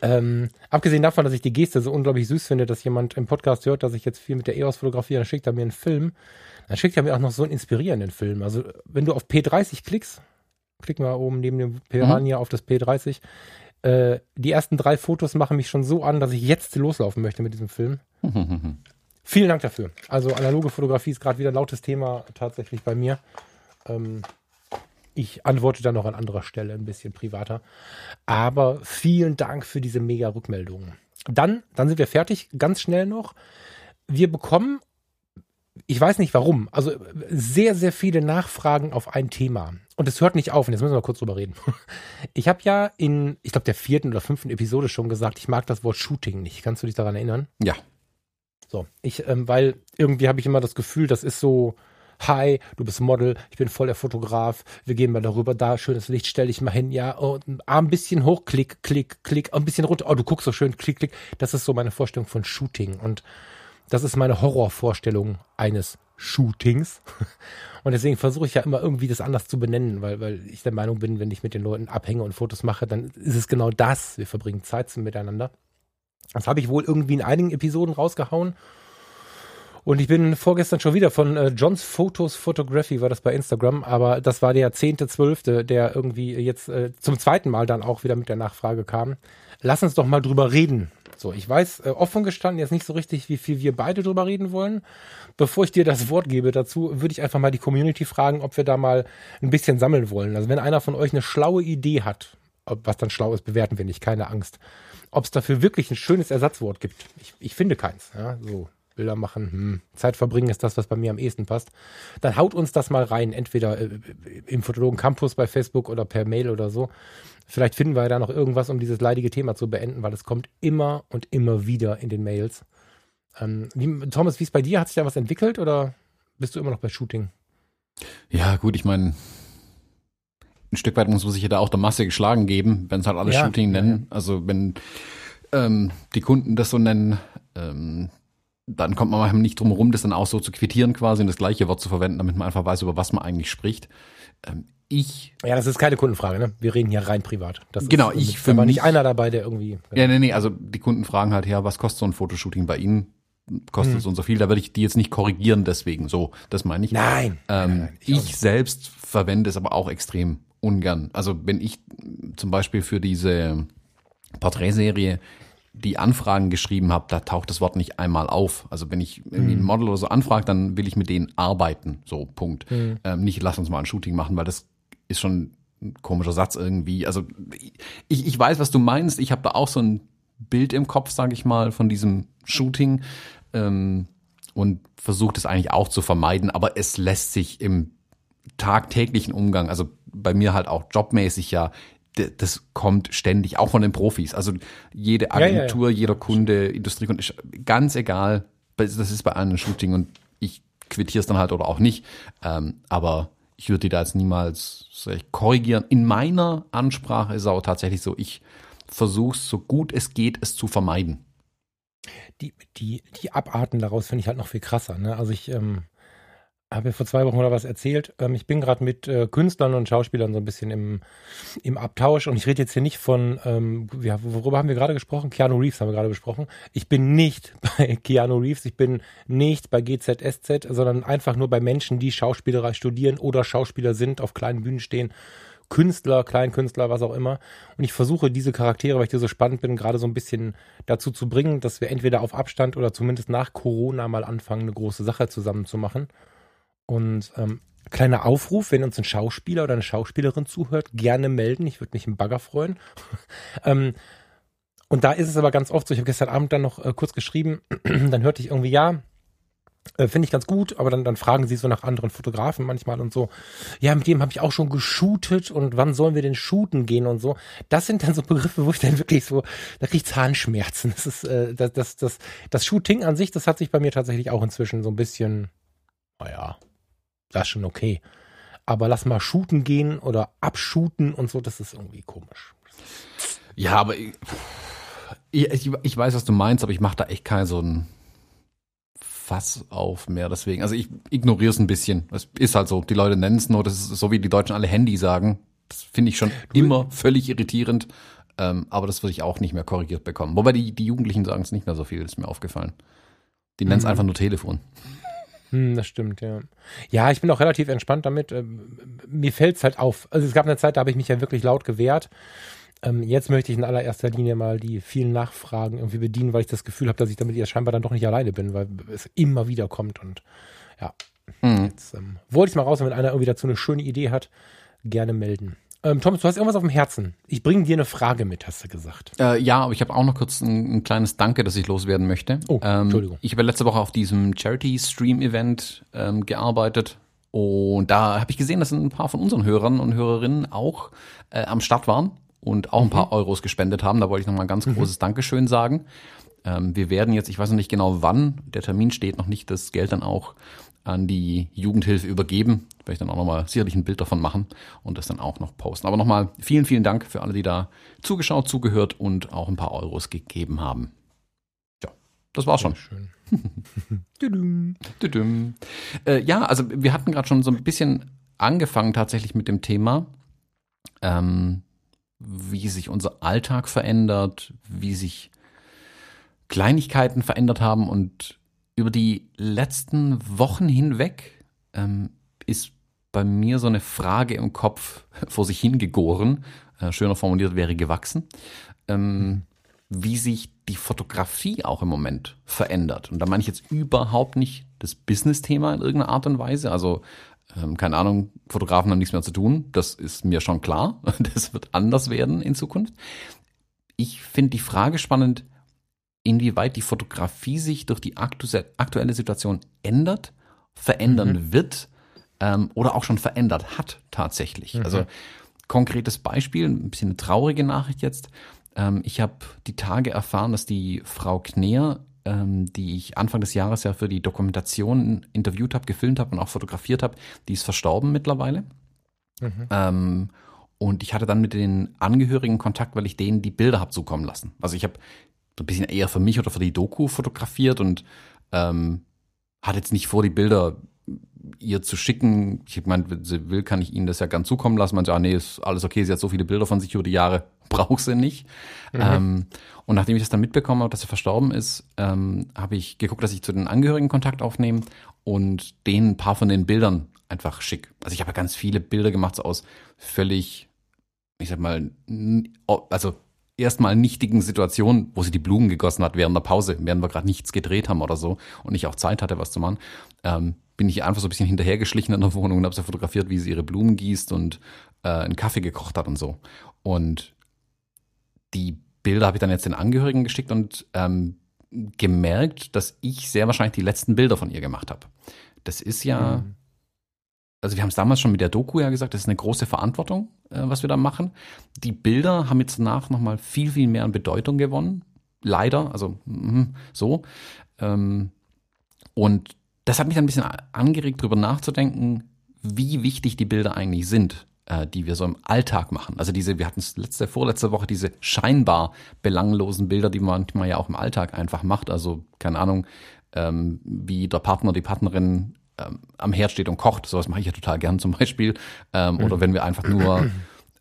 [SPEAKER 2] Ähm, abgesehen davon, dass ich die Geste so unglaublich süß finde, dass jemand im Podcast hört, dass ich jetzt viel mit der EOS fotografiere, dann schickt er mir einen Film. Dann schickt er mir auch noch so einen inspirierenden Film. Also, wenn du auf P30 klickst, klick mal oben neben dem Piranha mhm. auf das P30. Äh, die ersten drei Fotos machen mich schon so an, dass ich jetzt loslaufen möchte mit diesem Film. Vielen Dank dafür. Also analoge Fotografie ist gerade wieder ein lautes Thema tatsächlich bei mir. Ähm, ich antworte dann noch an anderer Stelle ein bisschen privater. Aber vielen Dank für diese mega Rückmeldungen. Dann, dann sind wir fertig. Ganz schnell noch. Wir bekommen, ich weiß nicht warum, also sehr, sehr viele Nachfragen auf ein Thema. Und es hört nicht auf. Und jetzt müssen wir mal kurz drüber reden. Ich habe ja in, ich glaube, der vierten oder fünften Episode schon gesagt, ich mag das Wort Shooting nicht. Kannst du dich daran erinnern?
[SPEAKER 1] Ja.
[SPEAKER 2] So, ich, ähm, weil irgendwie habe ich immer das Gefühl, das ist so, hi, du bist Model, ich bin voll der Fotograf, wir gehen mal darüber, da, schönes Licht, stell dich mal hin, ja, und ein Arm ein bisschen hoch, klick, klick, klick, ein bisschen runter, oh, du guckst so schön, klick, klick. Das ist so meine Vorstellung von Shooting und das ist meine Horrorvorstellung eines Shootings. Und deswegen versuche ich ja immer irgendwie das anders zu benennen, weil, weil ich der Meinung bin, wenn ich mit den Leuten abhänge und Fotos mache, dann ist es genau das. Wir verbringen Zeit miteinander. Das habe ich wohl irgendwie in einigen Episoden rausgehauen. Und ich bin vorgestern schon wieder von äh, Johns Photos Photography, war das bei Instagram, aber das war der zehnte, zwölfte, der irgendwie jetzt äh, zum zweiten Mal dann auch wieder mit der Nachfrage kam. Lass uns doch mal drüber reden. So, ich weiß äh, offen gestanden jetzt nicht so richtig, wie viel wir beide drüber reden wollen. Bevor ich dir das Wort gebe dazu, würde ich einfach mal die Community fragen, ob wir da mal ein bisschen sammeln wollen. Also wenn einer von euch eine schlaue Idee hat, was dann schlau ist, bewerten wir nicht, keine Angst ob es dafür wirklich ein schönes Ersatzwort gibt. Ich, ich finde keins. Ja, so Bilder machen, hm, Zeit verbringen ist das, was bei mir am ehesten passt. Dann haut uns das mal rein, entweder äh, im Fotologen Campus bei Facebook oder per Mail oder so. Vielleicht finden wir da noch irgendwas, um dieses leidige Thema zu beenden, weil es kommt immer und immer wieder in den Mails. Ähm, wie, Thomas, wie ist bei dir? Hat sich da was entwickelt oder bist du immer noch bei Shooting?
[SPEAKER 1] Ja, gut, ich meine, ein Stück weit muss man sich ja da auch der Masse geschlagen geben, wenn es halt alles ja, Shooting nennen. Also wenn ähm, die Kunden das so nennen, ähm, dann kommt man manchmal nicht drum herum, das dann auch so zu quittieren quasi und das gleiche Wort zu verwenden, damit man einfach weiß, über was man eigentlich spricht. Ähm, ich.
[SPEAKER 2] Ja, das ist keine Kundenfrage, ne? Wir reden hier rein privat. Das
[SPEAKER 1] genau, ist, ich
[SPEAKER 2] für war nicht einer dabei, der irgendwie.
[SPEAKER 1] Ja, nee, nee, also die Kunden fragen halt, ja, was kostet so ein Fotoshooting bei Ihnen? Kostet hm. so und so viel, da würde ich die jetzt nicht korrigieren, deswegen so, das meine ich.
[SPEAKER 2] Nein.
[SPEAKER 1] Ähm, nein, nein ich, ich selbst verwende es aber auch extrem ungern. Also wenn ich zum Beispiel für diese Porträtserie die Anfragen geschrieben habe, da taucht das Wort nicht einmal auf. Also wenn ich irgendwie ein mhm. Model oder so anfrage, dann will ich mit denen arbeiten. So, Punkt. Mhm. Ähm, nicht, lass uns mal ein Shooting machen, weil das ist schon ein komischer Satz irgendwie. Also ich, ich weiß, was du meinst. Ich habe da auch so ein Bild im Kopf, sage ich mal, von diesem Shooting ähm, und versuche das eigentlich auch zu vermeiden. Aber es lässt sich im tagtäglichen Umgang, also bei mir halt auch jobmäßig ja, das kommt ständig, auch von den Profis. Also jede Agentur, ja, ja, ja. jeder Kunde, Industriekunde, ganz egal, das ist bei einem Shooting und ich quittiere es dann halt oder auch nicht. Ähm, aber ich würde die da jetzt niemals korrigieren. In meiner Ansprache ist es auch tatsächlich so, ich versuche so gut es geht, es zu vermeiden.
[SPEAKER 2] Die, die, die Abarten daraus finde ich halt noch viel krasser. Ne? Also ich ähm, habe ja vor zwei Wochen oder was erzählt. Ähm, ich bin gerade mit äh, Künstlern und Schauspielern so ein bisschen im, im Abtausch und ich rede jetzt hier nicht von, ähm, ja, worüber haben wir gerade gesprochen? Keanu Reeves haben wir gerade besprochen. Ich bin nicht bei Keanu Reeves, ich bin nicht bei GZSZ, sondern einfach nur bei Menschen, die Schauspielerei studieren oder Schauspieler sind, auf kleinen Bühnen stehen. Künstler, Kleinkünstler, was auch immer. Und ich versuche diese Charaktere, weil ich dir so spannend bin, gerade so ein bisschen dazu zu bringen, dass wir entweder auf Abstand oder zumindest nach Corona mal anfangen, eine große Sache zusammen zu machen. Und ähm, kleiner Aufruf, wenn uns ein Schauspieler oder eine Schauspielerin zuhört, gerne melden. Ich würde mich im Bagger freuen. ähm, und da ist es aber ganz oft so, ich habe gestern Abend dann noch äh, kurz geschrieben, dann hörte ich irgendwie, ja, äh, Finde ich ganz gut, aber dann, dann fragen sie so nach anderen Fotografen manchmal und so. Ja, mit dem habe ich auch schon geshootet und wann sollen wir denn shooten gehen und so. Das sind dann so Begriffe, wo ich dann wirklich so, da kriege ich Zahnschmerzen. Das ist, äh, das, das, das, das Shooting an sich, das hat sich bei mir tatsächlich auch inzwischen so ein bisschen, naja, das ist schon okay. Aber lass mal shooten gehen oder abshooten und so, das ist irgendwie komisch.
[SPEAKER 1] Ja, aber ich, ich, ich weiß, was du meinst, aber ich mache da echt keinen so ein Fass auf mehr deswegen. Also ich ignoriere es ein bisschen. Es ist halt so. Die Leute nennen es nur, das ist so wie die Deutschen alle Handy sagen. Das finde ich schon du, immer völlig irritierend. Ähm, aber das würde ich auch nicht mehr korrigiert bekommen. Wobei die, die Jugendlichen sagen es nicht mehr so viel, ist mir aufgefallen. Die nennen es mhm. einfach nur Telefon.
[SPEAKER 2] Hm, das stimmt, ja. Ja, ich bin auch relativ entspannt damit. Ähm, mir fällt es halt auf. Also es gab eine Zeit, da habe ich mich ja wirklich laut gewehrt. Ähm, jetzt möchte ich in allererster Linie mal die vielen Nachfragen irgendwie bedienen, weil ich das Gefühl habe, dass ich damit jetzt scheinbar dann doch nicht alleine bin, weil es immer wieder kommt und ja. Mhm. Jetzt ähm, wollte ich mal raus, wenn einer irgendwie dazu eine schöne Idee hat, gerne melden. Ähm, Thomas, du hast irgendwas auf dem Herzen. Ich bringe dir eine Frage mit, hast du gesagt.
[SPEAKER 1] Äh, ja, aber ich habe auch noch kurz ein, ein, kleines Danke, das ich loswerden möchte.
[SPEAKER 2] Oh, ähm, Entschuldigung.
[SPEAKER 1] Ich habe letzte Woche auf diesem Charity-Stream-Event ähm, gearbeitet. Und da habe ich gesehen, dass ein paar von unseren Hörern und Hörerinnen auch äh, am Start waren und auch ein paar mhm. Euros gespendet haben. Da wollte ich nochmal ein ganz mhm. großes Dankeschön sagen. Ähm, wir werden jetzt, ich weiß noch nicht genau wann, der Termin steht noch nicht, das Geld dann auch an die Jugendhilfe übergeben. Werde ich dann auch nochmal sicherlich ein Bild davon machen und das dann auch noch posten. Aber nochmal vielen, vielen Dank für alle, die da zugeschaut, zugehört und auch ein paar Euros gegeben haben. Ja, das war's schon. Schön. äh, ja, also wir hatten gerade schon so ein bisschen angefangen tatsächlich mit dem Thema. Ähm, wie sich unser Alltag verändert, wie sich Kleinigkeiten verändert haben und über die letzten Wochen hinweg ähm, ist bei mir so eine Frage im Kopf vor sich hingegoren, äh, schöner formuliert wäre gewachsen, ähm, wie sich die Fotografie auch im Moment verändert. Und da meine ich jetzt überhaupt nicht das Business-Thema in irgendeiner Art und Weise, also ähm, keine Ahnung, Fotografen haben nichts mehr zu tun. Das ist mir schon klar. Das wird anders werden in Zukunft. Ich finde die Frage spannend, inwieweit die Fotografie sich durch die aktuelle Situation ändert, verändern mhm. wird ähm, oder auch schon verändert hat tatsächlich. Mhm. Also konkretes Beispiel, ein bisschen eine traurige Nachricht jetzt. Ähm, ich habe die Tage erfahren, dass die Frau Kneer ähm, die ich Anfang des Jahres ja für die Dokumentation interviewt habe, gefilmt habe und auch fotografiert habe, die ist verstorben mittlerweile. Mhm. Ähm, und ich hatte dann mit den Angehörigen Kontakt, weil ich denen die Bilder habe zukommen lassen. Also ich habe so ein bisschen eher für mich oder für die Doku fotografiert und ähm, hatte jetzt nicht vor, die Bilder ihr zu schicken. Ich meine, wenn sie will, kann ich ihnen das ja ganz zukommen lassen. Man sagt, ah, nee, ist alles okay, sie hat so viele Bilder von sich über die Jahre, braucht sie nicht. Mhm. Ähm, und nachdem ich das dann mitbekommen habe, dass er verstorben ist, ähm, habe ich geguckt, dass ich zu den Angehörigen Kontakt aufnehme und denen ein paar von den Bildern einfach schick. Also ich habe ja ganz viele Bilder gemacht, so aus völlig, ich sag mal, also erstmal nichtigen Situationen, wo sie die Blumen gegossen hat während der Pause, während wir gerade nichts gedreht haben oder so und ich auch Zeit hatte, was zu machen, ähm, bin ich einfach so ein bisschen hinterhergeschlichen in der Wohnung und habe sie fotografiert, wie sie ihre Blumen gießt und äh, einen Kaffee gekocht hat und so. Und die Bilder habe ich dann jetzt den Angehörigen geschickt und ähm, gemerkt, dass ich sehr wahrscheinlich die letzten Bilder von ihr gemacht habe. Das ist ja, mhm. Also wir haben es damals schon mit der Doku ja gesagt, das ist eine große Verantwortung, äh, was wir da machen. Die Bilder haben jetzt danach nochmal viel, viel mehr an Bedeutung gewonnen. Leider, also mh, so. Ähm, und das hat mich dann ein bisschen angeregt, darüber nachzudenken, wie wichtig die Bilder eigentlich sind äh, die wir so im Alltag machen. Also diese, wir hatten es letzte, vorletzte Woche, diese scheinbar belanglosen Bilder, die man manchmal ja auch im Alltag einfach macht. Also, keine Ahnung, ähm, wie der Partner, die Partnerin ähm, am Herd steht und kocht. Sowas mache ich ja total gern zum Beispiel. Ähm, mhm. Oder wenn wir einfach nur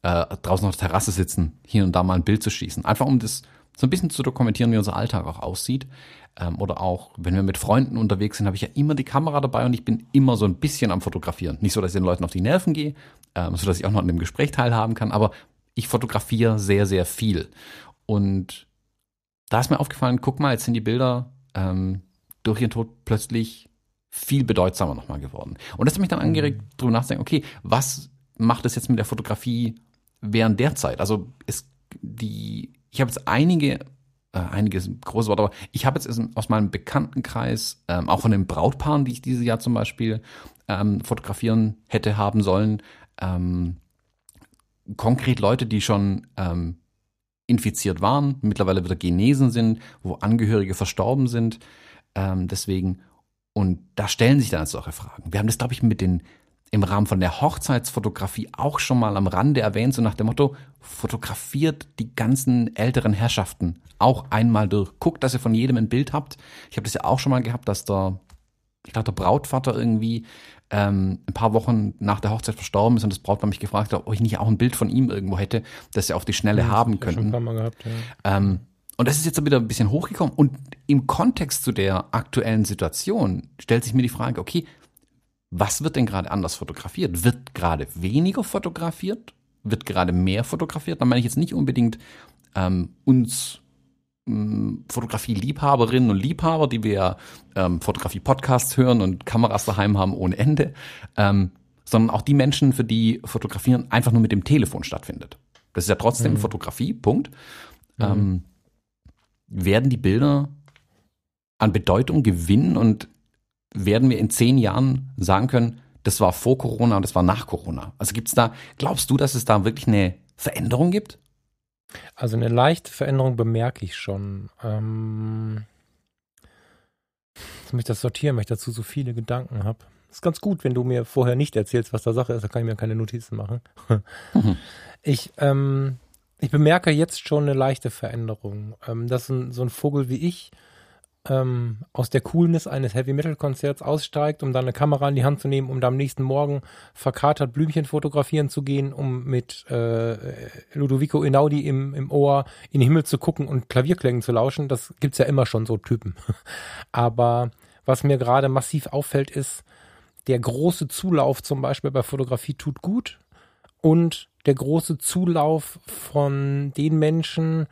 [SPEAKER 1] äh, draußen auf der Terrasse sitzen, hier und da mal ein Bild zu schießen. Einfach um das so ein bisschen zu dokumentieren, wie unser Alltag auch aussieht. Ähm, oder auch, wenn wir mit Freunden unterwegs sind, habe ich ja immer die Kamera dabei und ich bin immer so ein bisschen am Fotografieren. Nicht so, dass ich den Leuten auf die Nerven gehe, ähm, so dass ich auch noch an dem Gespräch teilhaben kann, aber ich fotografiere sehr, sehr viel. Und da ist mir aufgefallen, guck mal, jetzt sind die Bilder ähm, durch ihren Tod plötzlich viel bedeutsamer nochmal geworden. Und das hat mich dann angeregt, mhm. drüber nachzudenken, okay, was macht es jetzt mit der Fotografie während der Zeit? Also es, die, ich habe jetzt einige, äh, einige große Worte, aber ich habe jetzt aus meinem Bekanntenkreis, ähm, auch von den Brautpaaren, die ich dieses Jahr zum Beispiel ähm, fotografieren hätte haben sollen, ähm, konkret Leute, die schon ähm, infiziert waren, mittlerweile wieder genesen sind, wo Angehörige verstorben sind. Ähm, deswegen, und da stellen sich dann solche Fragen. Wir haben das, glaube ich, mit den im Rahmen von der Hochzeitsfotografie auch schon mal am Rande erwähnt, so nach dem Motto, fotografiert die ganzen älteren Herrschaften auch einmal durch. Guckt, dass ihr von jedem ein Bild habt. Ich habe das ja auch schon mal gehabt, dass der, ich glaube, der Brautvater irgendwie ähm, ein paar Wochen nach der Hochzeit verstorben ist und das Brautpaar mich gefragt hat, ob ich nicht auch ein Bild von ihm irgendwo hätte, das sie auf die Schnelle ja, haben könnten. Gehabt, ja. ähm, und das ist jetzt wieder ein bisschen hochgekommen. Und im Kontext zu der aktuellen Situation stellt sich mir die Frage, okay, was wird denn gerade anders fotografiert? Wird gerade weniger fotografiert? Wird gerade mehr fotografiert? Da meine ich jetzt nicht unbedingt ähm, uns ähm, Fotografie-Liebhaberinnen und Liebhaber, die wir ähm, Fotografie-Podcasts hören und Kameras daheim haben ohne Ende, ähm, sondern auch die Menschen, für die Fotografieren einfach nur mit dem Telefon stattfindet. Das ist ja trotzdem mhm. Fotografie, Punkt. Mhm. Ähm, werden die Bilder an Bedeutung gewinnen und werden wir in zehn Jahren sagen können, das war vor Corona und das war nach Corona? Also gibt's da, glaubst du, dass es da wirklich eine Veränderung gibt?
[SPEAKER 2] Also eine leichte Veränderung bemerke ich schon. Ähm, jetzt muss ich das sortieren, weil ich dazu so viele Gedanken habe. Ist ganz gut, wenn du mir vorher nicht erzählst, was da Sache ist, da kann ich mir keine Notizen machen. mhm. Ich, ähm, ich bemerke jetzt schon eine leichte Veränderung. Ähm, dass ein, so ein Vogel wie ich ähm, aus der Coolness eines Heavy Metal Konzerts aussteigt, um dann eine Kamera in die Hand zu nehmen, um dann am nächsten Morgen verkatert Blümchen fotografieren zu gehen, um mit äh, Ludovico Einaudi im, im Ohr in den Himmel zu gucken und Klavierklängen zu lauschen. Das gibt's ja immer schon so Typen. Aber was mir gerade massiv auffällt, ist, der große Zulauf zum Beispiel bei Fotografie tut gut und der große Zulauf von den Menschen,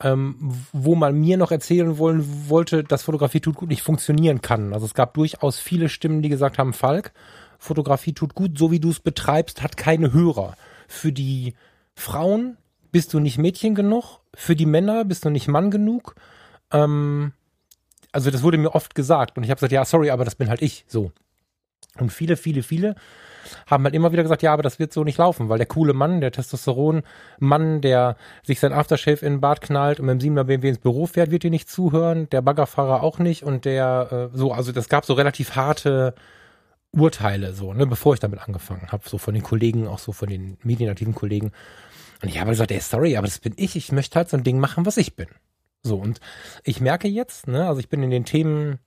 [SPEAKER 2] ähm, wo man mir noch erzählen wollen wollte, dass Fotografie tut gut nicht funktionieren kann. Also es gab durchaus viele Stimmen, die gesagt haben, Falk, Fotografie tut gut, so wie du es betreibst, hat keine Hörer. Für die Frauen bist du nicht Mädchen genug, für die Männer bist du nicht Mann genug. Ähm, also das wurde mir oft gesagt und ich habe gesagt, ja, sorry, aber das bin halt ich so. Und viele, viele, viele haben halt immer wieder gesagt, ja, aber das wird so nicht laufen, weil der coole Mann, der Testosteron-Mann, der sich sein Aftershave in den Bart knallt und mit dem 7er BMW ins Büro fährt, wird dir nicht zuhören, der Baggerfahrer auch nicht und der äh, so, also das gab so relativ harte Urteile so, ne, bevor ich damit angefangen habe, so von den Kollegen, auch so von den medienaktiven Kollegen. Und ich habe gesagt, ey, sorry, aber das bin ich, ich möchte halt so ein Ding machen, was ich bin. So, und ich merke jetzt, ne, also ich bin in den Themen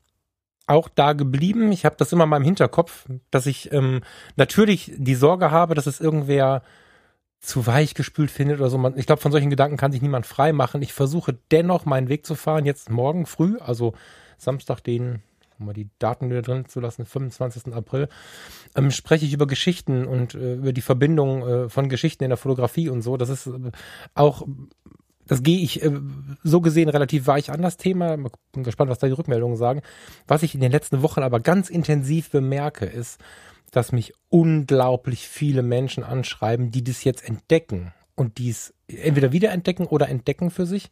[SPEAKER 2] auch da geblieben. Ich habe das immer mal im Hinterkopf, dass ich ähm, natürlich die Sorge habe, dass es irgendwer zu weich gespült findet oder so. Ich glaube, von solchen Gedanken kann sich niemand frei machen. Ich versuche dennoch meinen Weg zu fahren, jetzt morgen früh, also Samstag, den, um mal die Daten wieder drin zu lassen, 25. April, ähm, spreche ich über Geschichten und äh, über die Verbindung äh, von Geschichten in der Fotografie und so. Das ist äh, auch das gehe ich äh, so gesehen relativ weich an das Thema. Bin gespannt, was da die Rückmeldungen sagen. Was ich in den letzten Wochen aber ganz intensiv bemerke, ist, dass mich unglaublich viele Menschen anschreiben, die das jetzt entdecken und dies entweder wiederentdecken oder entdecken für sich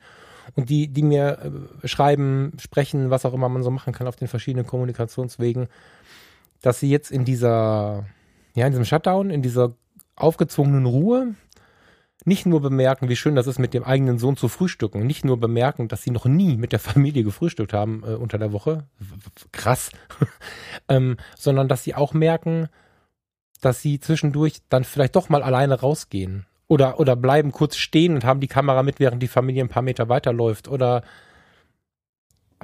[SPEAKER 2] und die, die mir äh, schreiben, sprechen, was auch immer man so machen kann auf den verschiedenen Kommunikationswegen, dass sie jetzt in dieser, ja, in diesem Shutdown, in dieser aufgezwungenen Ruhe, nicht nur bemerken, wie schön das ist, mit dem eigenen Sohn zu frühstücken, nicht nur bemerken, dass sie noch nie mit der Familie gefrühstückt haben äh, unter der Woche, krass, ähm, sondern dass sie auch merken, dass sie zwischendurch dann vielleicht doch mal alleine rausgehen. Oder oder bleiben kurz stehen und haben die Kamera mit, während die Familie ein paar Meter weiterläuft. Oder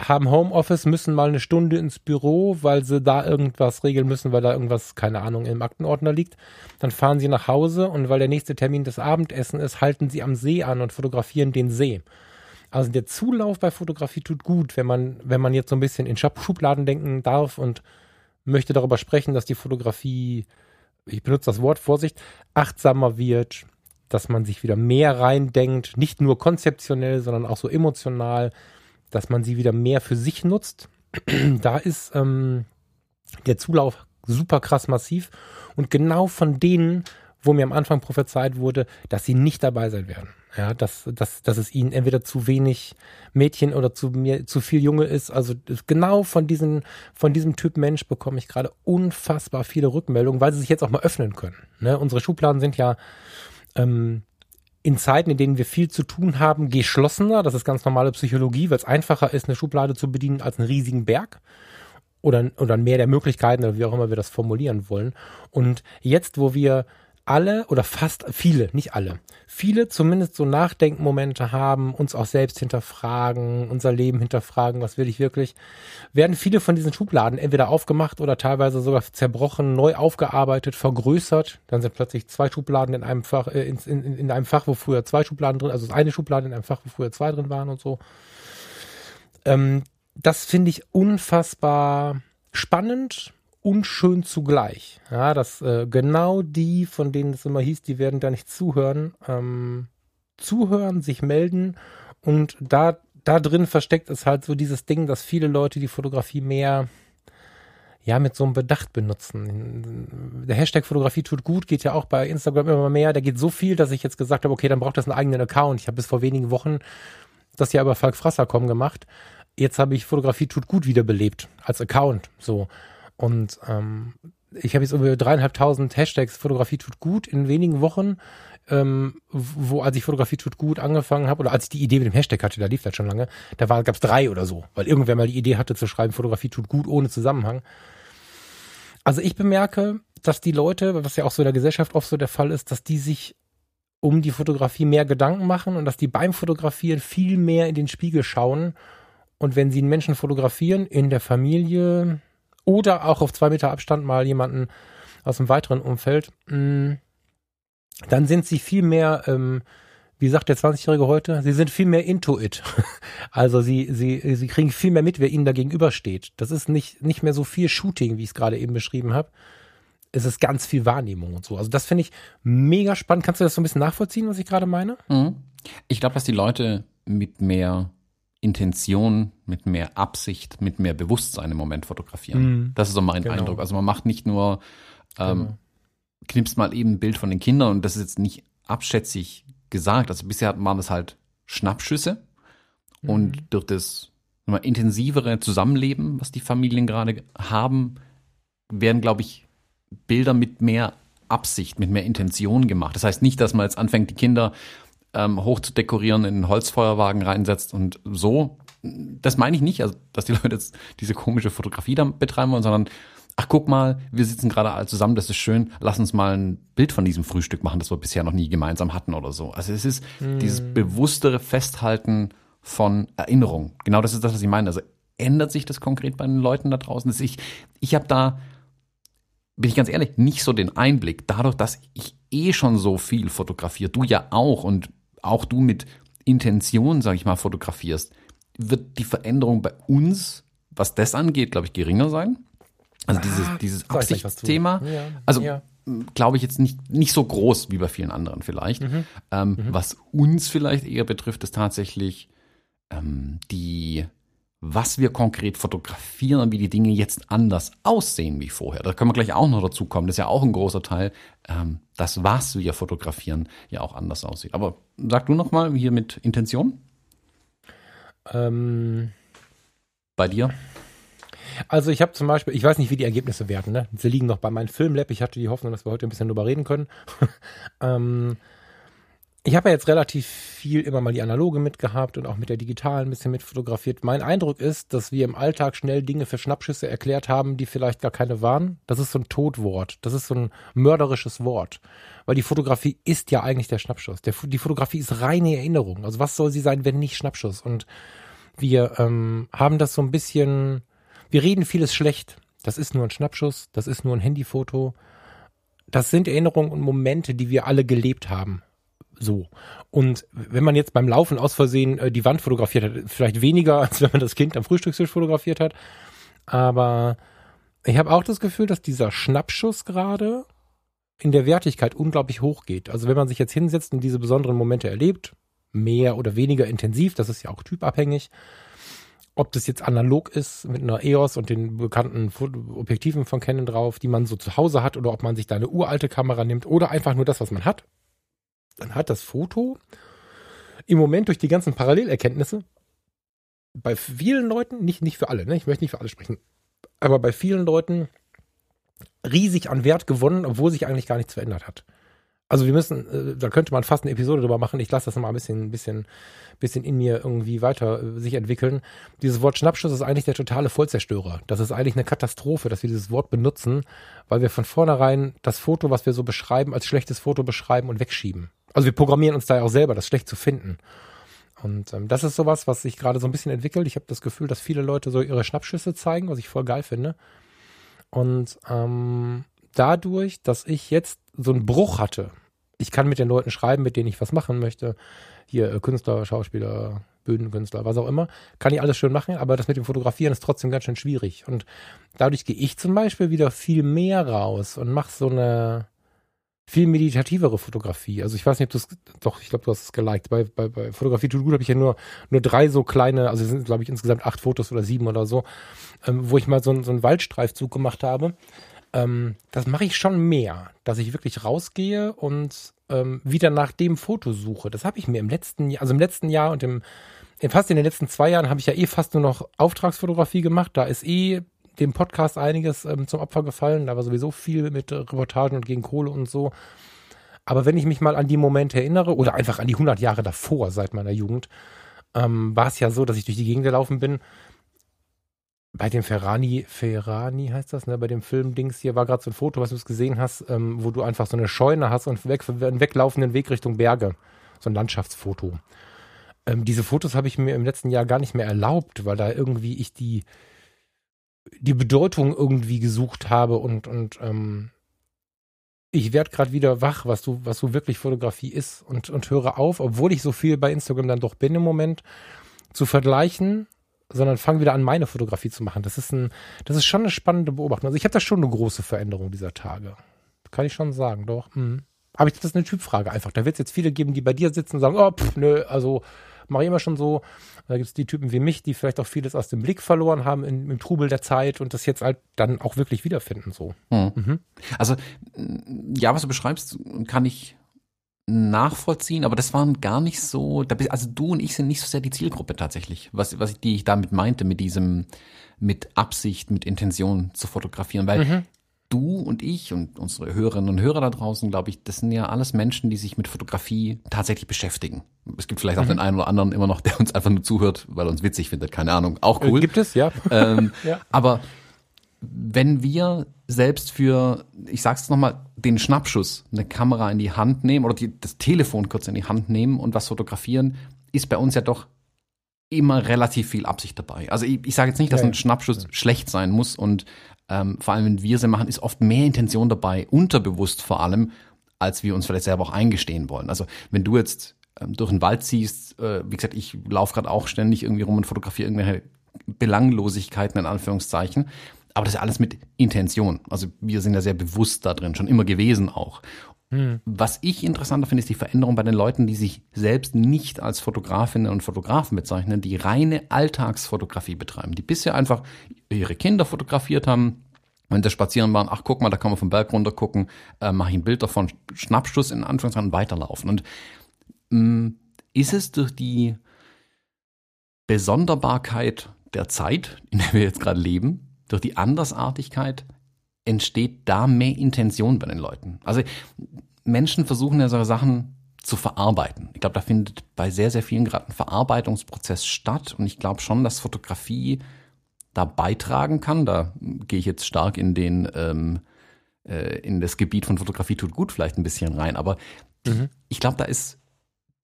[SPEAKER 2] haben Homeoffice, müssen mal eine Stunde ins Büro, weil sie da irgendwas regeln müssen, weil da irgendwas, keine Ahnung, im Aktenordner liegt. Dann fahren sie nach Hause und weil der nächste Termin das Abendessen ist, halten sie am See an und fotografieren den See. Also der Zulauf bei Fotografie tut gut, wenn man, wenn man jetzt so ein bisschen in Schubladen denken darf und möchte darüber sprechen, dass die Fotografie, ich benutze das Wort Vorsicht, achtsamer wird, dass man sich wieder mehr reindenkt, nicht nur konzeptionell, sondern auch so emotional, dass man sie wieder mehr für sich nutzt. da ist ähm, der Zulauf super krass massiv und genau von denen, wo mir am Anfang prophezeit wurde, dass sie nicht dabei sein werden. Ja, dass, dass, dass es ihnen entweder zu wenig Mädchen oder zu mir, zu viel Junge ist. Also genau von diesen, von diesem Typ Mensch bekomme ich gerade unfassbar viele Rückmeldungen, weil sie sich jetzt auch mal öffnen können. Ne? Unsere Schubladen sind ja ähm, in Zeiten, in denen wir viel zu tun haben, geschlossener. Das ist ganz normale Psychologie, weil es einfacher ist, eine Schublade zu bedienen als einen riesigen Berg oder, oder mehr der Möglichkeiten oder wie auch immer wir das formulieren wollen. Und jetzt, wo wir alle oder fast viele, nicht alle, viele zumindest so Nachdenkmomente haben, uns auch selbst hinterfragen, unser Leben hinterfragen, was will ich wirklich, werden viele von diesen Schubladen entweder aufgemacht oder teilweise sogar zerbrochen, neu aufgearbeitet, vergrößert. Dann sind plötzlich zwei Schubladen in einem Fach, äh, in, in, in einem Fach, wo früher zwei Schubladen drin, also eine Schublade in einem Fach, wo früher zwei drin waren und so. Ähm, das finde ich unfassbar spannend unschön zugleich. Ja, dass äh, genau die, von denen es immer hieß, die werden da nicht zuhören, ähm, zuhören, sich melden und da, da drin versteckt ist halt so dieses Ding, dass viele Leute die Fotografie mehr ja, mit so einem Bedacht benutzen. Der Hashtag Fotografie tut gut geht ja auch bei Instagram immer mehr. Der geht so viel, dass ich jetzt gesagt habe, okay, dann braucht das einen eigenen Account. Ich habe bis vor wenigen Wochen das ja über Falk Frasser.com gemacht. Jetzt habe ich Fotografie tut gut wiederbelebt als Account. So. Und ähm, ich habe jetzt über dreieinhalbtausend Hashtags Fotografie tut gut in wenigen Wochen, ähm, wo als ich Fotografie tut gut angefangen habe oder als ich die Idee mit dem Hashtag hatte, da lief das schon lange, da gab es drei oder so, weil irgendwer mal die Idee hatte zu schreiben, Fotografie tut gut ohne Zusammenhang. Also ich bemerke, dass die Leute, was ja auch so in der Gesellschaft oft so der Fall ist, dass die sich um die Fotografie mehr Gedanken machen und dass die beim Fotografieren viel mehr in den Spiegel schauen. Und wenn sie einen Menschen fotografieren, in der Familie, oder auch auf zwei Meter Abstand mal jemanden aus dem weiteren Umfeld, mm, dann sind sie viel mehr, ähm, wie sagt der 20-Jährige heute, sie sind viel mehr into it. Also sie, sie, sie kriegen viel mehr mit, wer ihnen da gegenübersteht. Das ist nicht, nicht mehr so viel Shooting, wie ich es gerade eben beschrieben habe. Es ist ganz viel Wahrnehmung und so. Also das finde ich mega spannend. Kannst du das so ein bisschen nachvollziehen, was ich gerade meine?
[SPEAKER 1] Mhm. Ich glaube, dass die Leute mit mehr Intention, mit mehr Absicht, mit mehr Bewusstsein im Moment fotografieren. Mhm. Das ist so mein genau. Eindruck. Also man macht nicht nur, ähm, genau. knipst mal eben ein Bild von den Kindern und das ist jetzt nicht abschätzig gesagt. Also bisher waren das halt Schnappschüsse mhm. und durch das mal, intensivere Zusammenleben, was die Familien gerade haben, werden, glaube ich, Bilder mit mehr Absicht, mit mehr Intention gemacht. Das heißt nicht, dass man jetzt anfängt, die Kinder ähm, hoch zu dekorieren, in einen Holzfeuerwagen reinsetzt und so. Das meine ich nicht, also dass die Leute jetzt diese komische Fotografie da betreiben wollen, sondern ach guck mal, wir sitzen gerade alle zusammen, das ist schön, lass uns mal ein Bild von diesem Frühstück machen, das wir bisher noch nie gemeinsam hatten oder so. Also es ist hm. dieses bewusstere Festhalten von Erinnerung. Genau das ist das, was ich meine. Also ändert sich das konkret bei den Leuten da draußen? Ich, ich habe da, bin ich ganz ehrlich, nicht so den Einblick. Dadurch, dass ich eh schon so viel fotografiere, du ja auch und auch du mit Intention, sag ich mal, fotografierst, wird die Veränderung bei uns, was das angeht, glaube ich, geringer sein. Also dieses, ah, dieses Absichtsthema. Ja, also ja. glaube ich jetzt nicht, nicht so groß wie bei vielen anderen vielleicht. Mhm. Ähm, mhm. Was uns vielleicht eher betrifft, ist tatsächlich ähm, die was wir konkret fotografieren und wie die Dinge jetzt anders aussehen wie vorher. Da können wir gleich auch noch dazu kommen. Das ist ja auch ein großer Teil, ähm, das, was wir fotografieren, ja auch anders aussieht. Aber sag du noch mal hier mit Intention. Ähm, Bei dir?
[SPEAKER 2] Also ich habe zum Beispiel, ich weiß nicht, wie die Ergebnisse werden. Ne? Sie liegen noch bei meinem Filmlab. Ich hatte die Hoffnung, dass wir heute ein bisschen drüber reden können. ähm, ich habe ja jetzt relativ viel immer mal die analoge mitgehabt und auch mit der digitalen ein bisschen mitfotografiert. Mein Eindruck ist, dass wir im Alltag schnell Dinge für Schnappschüsse erklärt haben, die vielleicht gar keine waren. Das ist so ein Todwort. Das ist so ein mörderisches Wort. Weil die Fotografie ist ja eigentlich der Schnappschuss. Der, die Fotografie ist reine Erinnerung. Also was soll sie sein, wenn nicht Schnappschuss? Und wir ähm, haben das so ein bisschen, wir reden vieles schlecht. Das ist nur ein Schnappschuss, das ist nur ein Handyfoto. Das sind Erinnerungen und Momente, die wir alle gelebt haben so. Und wenn man jetzt beim Laufen aus Versehen äh, die Wand fotografiert hat, vielleicht weniger, als wenn man das Kind am Frühstückstisch fotografiert hat. Aber ich habe auch das Gefühl, dass dieser Schnappschuss gerade in der Wertigkeit unglaublich hoch geht. Also wenn man sich jetzt hinsetzt und diese besonderen Momente erlebt, mehr oder weniger intensiv, das ist ja auch typabhängig, ob das jetzt analog ist mit einer EOS und den bekannten Objektiven von Canon drauf, die man so zu Hause hat, oder ob man sich da eine uralte Kamera nimmt oder einfach nur das, was man hat, dann hat das Foto im Moment durch die ganzen Parallelerkenntnisse bei vielen Leuten, nicht, nicht für alle, ne? ich möchte nicht für alle sprechen, aber bei vielen Leuten riesig an Wert gewonnen, obwohl sich eigentlich gar nichts verändert hat. Also wir müssen, äh, da könnte man fast eine Episode drüber machen. Ich lasse das mal ein bisschen, bisschen, bisschen in mir irgendwie weiter äh, sich entwickeln. Dieses Wort Schnappschuss ist eigentlich der totale Vollzerstörer. Das ist eigentlich eine Katastrophe, dass wir dieses Wort benutzen, weil wir von vornherein das Foto, was wir so beschreiben, als schlechtes Foto beschreiben und wegschieben. Also wir programmieren uns da ja auch selber, das schlecht zu finden. Und ähm, das ist sowas, was sich gerade so ein bisschen entwickelt. Ich habe das Gefühl, dass viele Leute so ihre Schnappschüsse zeigen, was ich voll geil finde. Und ähm, dadurch, dass ich jetzt so einen Bruch hatte, ich kann mit den Leuten schreiben, mit denen ich was machen möchte, hier äh, Künstler, Schauspieler, Bühnenkünstler, was auch immer, kann ich alles schön machen, aber das mit dem Fotografieren ist trotzdem ganz schön schwierig. Und dadurch gehe ich zum Beispiel wieder viel mehr raus und mache so eine viel meditativere Fotografie. Also ich weiß nicht, ob du es, doch, ich glaube, du hast es geliked. Bei, bei, bei Fotografie tut gut habe ich ja nur, nur drei so kleine, also es sind, glaube ich, insgesamt acht Fotos oder sieben oder so, ähm, wo ich mal so, so einen Waldstreifzug gemacht habe ähm, das mache ich schon mehr, dass ich wirklich rausgehe und ähm, wieder nach dem Foto suche. Das habe ich mir im letzten Jahr, also im letzten Jahr und im, in fast in den letzten zwei Jahren habe ich ja eh fast nur noch Auftragsfotografie gemacht. Da ist eh dem Podcast einiges ähm, zum Opfer gefallen. Da war sowieso viel mit Reportagen und gegen Kohle und so. Aber wenn ich mich mal an die Momente erinnere oder einfach an die 100 Jahre davor seit meiner Jugend, ähm, war es ja so, dass ich durch die Gegend gelaufen bin bei dem Ferrani, Ferrani heißt das, ne? Bei dem Film Dings hier war gerade so ein Foto, was du es gesehen hast, ähm, wo du einfach so eine Scheune hast und weg, einen weglaufenden Weg Richtung Berge. So ein Landschaftsfoto. Ähm, diese Fotos habe ich mir im letzten Jahr gar nicht mehr erlaubt, weil da irgendwie ich die, die Bedeutung irgendwie gesucht habe und, und ähm, ich werde gerade wieder wach, was du, was so wirklich Fotografie ist und, und höre auf, obwohl ich so viel bei Instagram dann doch bin im Moment, zu vergleichen sondern fange wieder an, meine Fotografie zu machen. Das ist ein, das ist schon eine spannende Beobachtung. Also ich habe da schon eine große Veränderung dieser Tage. Kann ich schon sagen, doch. Mhm. Aber ich, das ist eine Typfrage einfach. Da wird es jetzt viele geben, die bei dir sitzen und sagen, oh, pff, nö, also mache ich immer schon so. Da gibt es die Typen wie mich, die vielleicht auch vieles aus dem Blick verloren haben in, im Trubel der Zeit und das jetzt halt dann auch wirklich wiederfinden so.
[SPEAKER 1] Mhm. Mhm. Also ja, was du beschreibst, kann ich nachvollziehen, aber das waren gar nicht so, also du und ich sind nicht so sehr die Zielgruppe tatsächlich, was, was ich, die ich damit meinte, mit diesem, mit Absicht, mit Intention zu fotografieren, weil mhm. Du und ich und unsere Hörerinnen und Hörer da draußen, glaube ich, das sind ja alles Menschen, die sich mit Fotografie tatsächlich beschäftigen. Es gibt vielleicht auch mhm. den einen oder anderen immer noch, der uns einfach nur zuhört, weil er uns witzig findet, keine Ahnung, auch cool.
[SPEAKER 2] Gibt es, ja.
[SPEAKER 1] Ähm, ja. Aber wenn wir selbst für, ich sag's nochmal, den Schnappschuss, eine Kamera in die Hand nehmen oder die, das Telefon kurz in die Hand nehmen und was fotografieren, ist bei uns ja doch immer relativ viel Absicht dabei. Also ich, ich sage jetzt nicht, dass ein Schnappschuss ja. schlecht sein muss und ähm, vor allem, wenn wir sie machen, ist oft mehr Intention dabei, unterbewusst vor allem, als wir uns vielleicht selber auch eingestehen wollen. Also wenn du jetzt ähm, durch den Wald ziehst, äh, wie gesagt, ich laufe gerade auch ständig irgendwie rum und fotografiere irgendwelche Belanglosigkeiten in Anführungszeichen, aber das ist alles mit Intention. Also wir sind ja sehr bewusst da drin, schon immer gewesen auch. Hm. Was ich interessanter finde, ist die Veränderung bei den Leuten, die sich selbst nicht als Fotografinnen und Fotografen bezeichnen, die reine Alltagsfotografie betreiben, die bisher einfach ihre Kinder fotografiert haben, wenn sie spazieren waren, ach guck mal, da kann man vom Berg runter gucken, äh, mache ich ein Bild davon, Schnappschuss in Anführungszeichen weiterlaufen. Und mh, mm, ist es durch die Besonderbarkeit der Zeit, in der wir jetzt gerade leben, durch die Andersartigkeit entsteht da mehr Intention bei den Leuten. Also Menschen versuchen ja solche Sachen zu verarbeiten. Ich glaube, da findet bei sehr, sehr vielen gerade ein Verarbeitungsprozess statt und ich glaube schon, dass Fotografie da beitragen kann. Da gehe ich jetzt stark in den ähm, äh, in das Gebiet von Fotografie tut gut vielleicht ein bisschen rein, aber mhm. ich glaube, da ist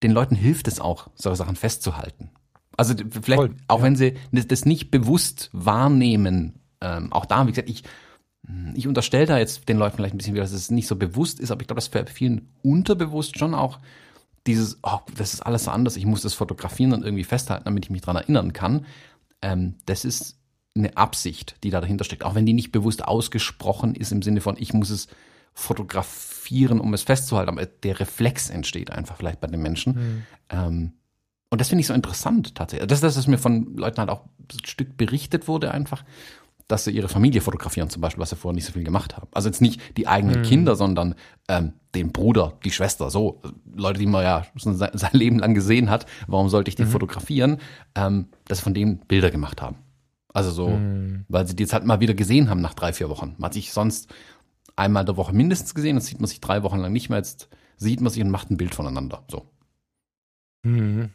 [SPEAKER 1] den Leuten hilft es auch, solche Sachen festzuhalten. Also vielleicht, Voll, auch ja. wenn sie das nicht bewusst wahrnehmen, ähm, auch da, wie gesagt, ich, ich unterstelle da jetzt den Leuten vielleicht ein bisschen wieder, dass es nicht so bewusst ist, aber ich glaube, dass für vielen unterbewusst schon auch dieses, oh, das ist alles so anders, ich muss das fotografieren und irgendwie festhalten, damit ich mich dran erinnern kann. Ähm, das ist eine Absicht, die da dahinter steckt, auch wenn die nicht bewusst ausgesprochen ist im Sinne von, ich muss es fotografieren, um es festzuhalten, aber der Reflex entsteht einfach vielleicht bei den Menschen. Mhm. Ähm, Und das finde ich so interessant tatsächlich. Das ist das, was mir von Leuten halt auch ein Stück berichtet wurde einfach, dass sie ihre Familie fotografieren zum Beispiel, was sie vorher nicht so viel gemacht haben. Also jetzt nicht die eigenen mhm. Kinder, sondern ähm, den Bruder, die Schwester, so Leute, die man ja sein, sein Leben lang gesehen hat. Warum sollte ich die mhm. fotografieren? Ähm, dass sie von denen Bilder gemacht haben. Also so, mhm. weil sie die jetzt halt mal wieder gesehen haben nach drei, vier Wochen. Man hat sich sonst einmal der Woche mindestens gesehen, das sieht man sich drei Wochen lang nicht mehr. Jetzt sieht man sich und macht ein Bild voneinander. So.
[SPEAKER 2] Mhm.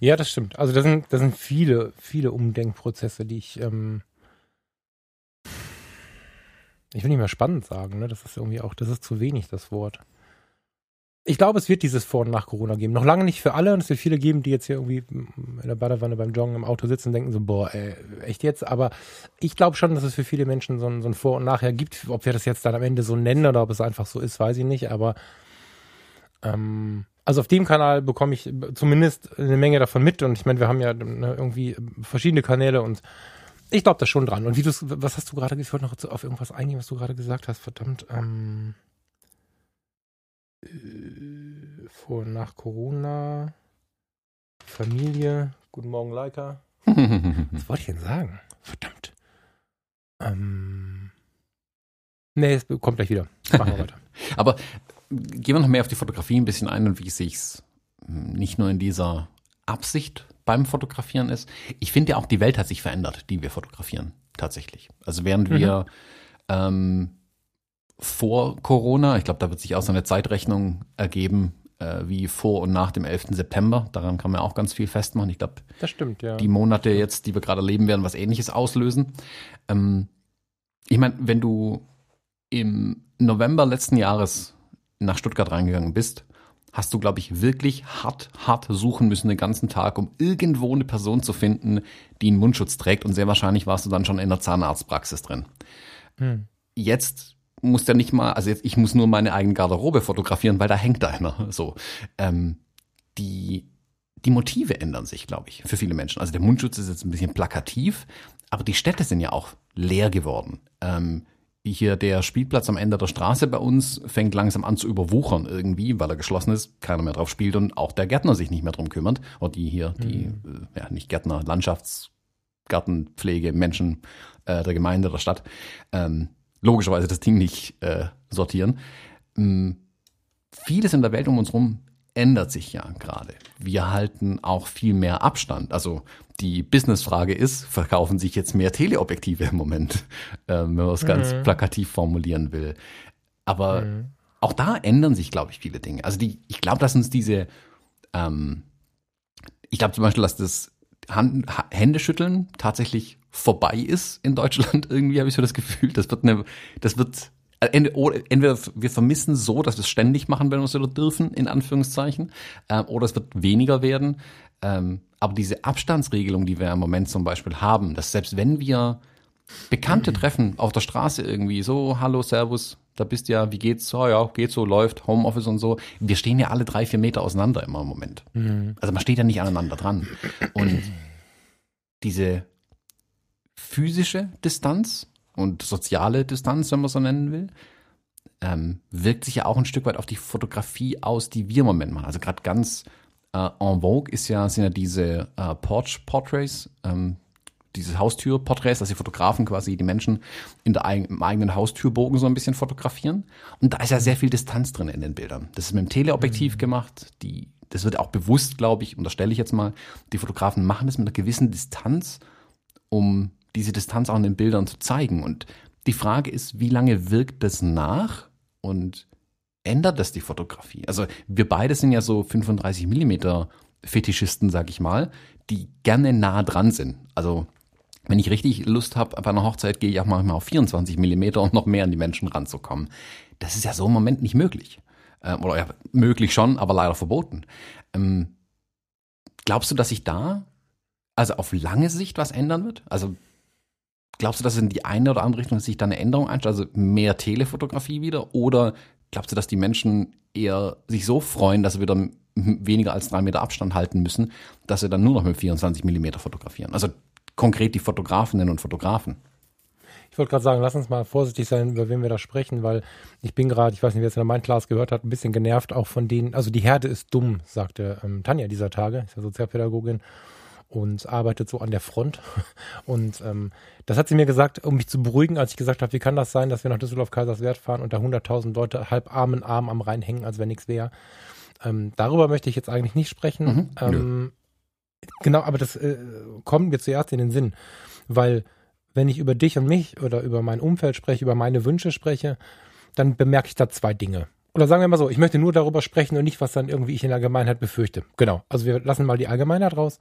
[SPEAKER 2] Ja, das stimmt. Also das sind, das sind viele, viele Umdenkprozesse, die ich ähm, ich will nicht mehr spannend sagen, ne? Das ist irgendwie auch, das ist zu wenig, das Wort. Ich glaube, es wird dieses Vor- und nach Corona geben. Noch lange nicht für alle und es wird viele geben, die jetzt hier irgendwie in der Badewanne beim Joggen im Auto sitzen und denken so, boah, ey, echt jetzt? Aber ich glaube schon, dass es für viele Menschen so ein, so ein Vor- und Nachher gibt. Ob wir das jetzt dann am Ende so nennen oder ob es einfach so ist, weiß ich nicht. Aber ähm, also auf dem Kanal bekomme ich zumindest eine Menge davon mit und ich meine, wir haben ja ne, irgendwie verschiedene Kanäle und ich glaube da schon dran. Und wie du was hast du gerade, ich wollte noch auf irgendwas eingehen, was du gerade gesagt hast, verdammt. Ähm, äh, vor und nach Corona, Familie, guten Morgen, Leica. was wollte ich denn sagen? Verdammt. Ähm, nee, es kommt gleich wieder. Machen wir weiter.
[SPEAKER 1] Aber gehen wir noch mehr auf die Fotografie ein bisschen ein und wie sehe ich es hm, nicht nur in dieser Absicht beim Fotografieren ist. Ich finde ja auch, die Welt hat sich verändert, die wir fotografieren, tatsächlich. Also während mhm. wir ähm, vor Corona, ich glaube, da wird sich auch so eine Zeitrechnung ergeben, äh, wie vor und nach dem 11. September. Daran kann man auch ganz viel festmachen. Ich glaube,
[SPEAKER 2] das stimmt, ja.
[SPEAKER 1] Die Monate jetzt, die wir gerade erleben, werden was ähnliches auslösen. Ähm, ich meine, wenn du im November letzten Jahres nach Stuttgart reingegangen bist, hast du, glaube ich, wirklich hart, hart suchen müssen den ganzen Tag, um irgendwo eine Person zu finden, die einen Mundschutz trägt. Und sehr wahrscheinlich warst du dann schon in der Zahnarztpraxis drin. Hm. Jetzt muss der nicht mal, also jetzt, ich muss nur meine eigene Garderobe fotografieren, weil da hängt einer. So. Ähm, die, die Motive ändern sich, glaube ich, für viele Menschen. Also der Mundschutz ist jetzt ein bisschen plakativ, aber die Städte sind ja auch leer geworden. Ähm, hier der Spielplatz am Ende der Straße bei uns fängt langsam an zu überwuchern irgendwie, weil er geschlossen ist, keiner mehr drauf spielt und auch der Gärtner sich nicht mehr drum kümmert. Oder die hier, die, mhm. ja, nicht Gärtner, Landschaftsgartenpflege, Menschen äh, der Gemeinde, der Stadt, ähm, logischerweise das Ding nicht äh, sortieren. Ähm, vieles in der Welt um uns rum ändert sich ja gerade. Wir halten auch viel mehr Abstand. Also die Businessfrage ist, verkaufen sich jetzt mehr Teleobjektive im Moment, äh, wenn man es mhm. ganz plakativ formulieren will. Aber mhm. auch da ändern sich, glaube ich, viele Dinge. Also die, ich glaube, dass uns diese, ähm, ich glaube zum Beispiel, dass das Hand, Händeschütteln tatsächlich vorbei ist in Deutschland. Irgendwie habe ich so das Gefühl, das wird eine, das wird äh, entweder wir vermissen so, dass wir es ständig machen, wenn wir es wieder dürfen, in Anführungszeichen, äh, oder es wird weniger werden. Ähm, aber diese Abstandsregelung, die wir im Moment zum Beispiel haben, dass selbst wenn wir Bekannte treffen auf der Straße irgendwie, so, hallo, Servus, da bist du ja, wie geht's? Oh ja, geht so, läuft, Homeoffice und so. Wir stehen ja alle drei, vier Meter auseinander immer im Moment. Mhm. Also man steht ja nicht aneinander dran. Und diese physische Distanz und soziale Distanz, wenn man so nennen will, ähm, wirkt sich ja auch ein Stück weit auf die Fotografie aus, die wir im Moment machen. Also gerade ganz äh, en vogue ist ja, sind ja diese äh, Porch-Portraits, ähm, diese Haustür-Porträts, dass die Fotografen quasi die Menschen in der im eigenen Haustürbogen so ein bisschen fotografieren. Und da ist ja sehr viel Distanz drin in den Bildern. Das ist mit dem Teleobjektiv mhm. gemacht. Die, das wird auch bewusst, glaube ich, unterstelle ich jetzt mal, die Fotografen machen das mit einer gewissen Distanz, um diese Distanz auch in den Bildern zu zeigen. Und die Frage ist, wie lange wirkt das nach? Und ändert das die Fotografie? Also wir beide sind ja so 35 Millimeter Fetischisten, sag ich mal, die gerne nah dran sind. Also wenn ich richtig Lust habe, bei einer Hochzeit gehe ich auch manchmal auf 24 Millimeter, um noch mehr an die Menschen ranzukommen. Das ist ja so im Moment nicht möglich. Ähm, oder ja, möglich schon, aber leider verboten. Ähm, glaubst du, dass sich da also auf lange Sicht was ändern wird? Also glaubst du, dass in die eine oder andere Richtung sich da eine Änderung einstellt? Also mehr Telefotografie wieder? Oder Glaubst du, dass die Menschen eher sich so freuen, dass sie wieder weniger als drei Meter Abstand halten müssen, dass sie dann nur noch mit 24 Millimeter fotografieren? Also konkret die Fotografinnen und Fotografen.
[SPEAKER 2] Ich wollte gerade sagen, lass uns mal vorsichtig sein, über wen wir da sprechen, weil ich bin gerade, ich weiß nicht, wer es in der Mindclass gehört hat, ein bisschen genervt auch von denen, also die Herde ist dumm, sagte ähm, Tanja dieser Tage, ist ja Sozialpädagogin und arbeitet so an der Front. Und ähm, das hat sie mir gesagt, um mich zu beruhigen, als ich gesagt habe, wie kann das sein, dass wir nach Düsseldorf-Kaiserswerth fahren und da 100.000 Leute halb Arm in Arm am Rhein hängen, als wenn nichts wäre. Ähm, darüber möchte ich jetzt eigentlich nicht sprechen. Mhm, ähm, genau, aber das äh, kommt mir zuerst in den Sinn, weil wenn ich über dich und mich oder über mein Umfeld spreche, über meine Wünsche spreche, dann bemerke ich da zwei Dinge. Oder sagen wir mal so, ich möchte nur darüber sprechen und nicht, was dann irgendwie ich in der Allgemeinheit befürchte. Genau. Also wir lassen mal die Allgemeinheit raus.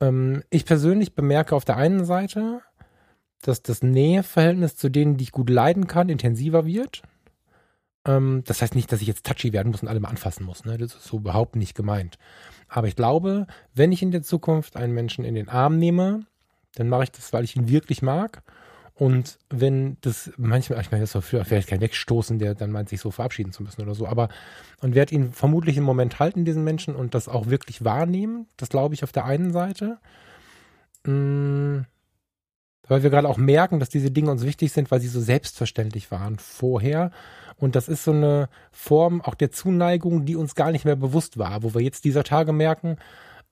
[SPEAKER 2] Ähm, ich persönlich bemerke auf der einen Seite, dass das Näheverhältnis zu denen, die ich gut leiden kann, intensiver wird. Ähm, das heißt nicht, dass ich jetzt touchy werden muss und alle mal anfassen muss. Ne? Das ist so überhaupt nicht gemeint. Aber ich glaube, wenn ich in der Zukunft einen Menschen in den Arm nehme, dann mache ich das, weil ich ihn wirklich mag und wenn das manchmal, ich meine, das ist vielleicht kein Wegstoßen, der dann meint, sich so verabschieden zu müssen oder so, aber und werde ihn vermutlich im Moment halten, diesen Menschen, und das auch wirklich wahrnehmen. Das glaube ich auf der einen Seite. Mhm. Weil wir gerade auch merken, dass diese Dinge uns wichtig sind, weil sie so selbstverständlich waren vorher. Und das ist so eine Form auch der Zuneigung, die uns gar nicht mehr bewusst war, wo wir jetzt dieser Tage merken,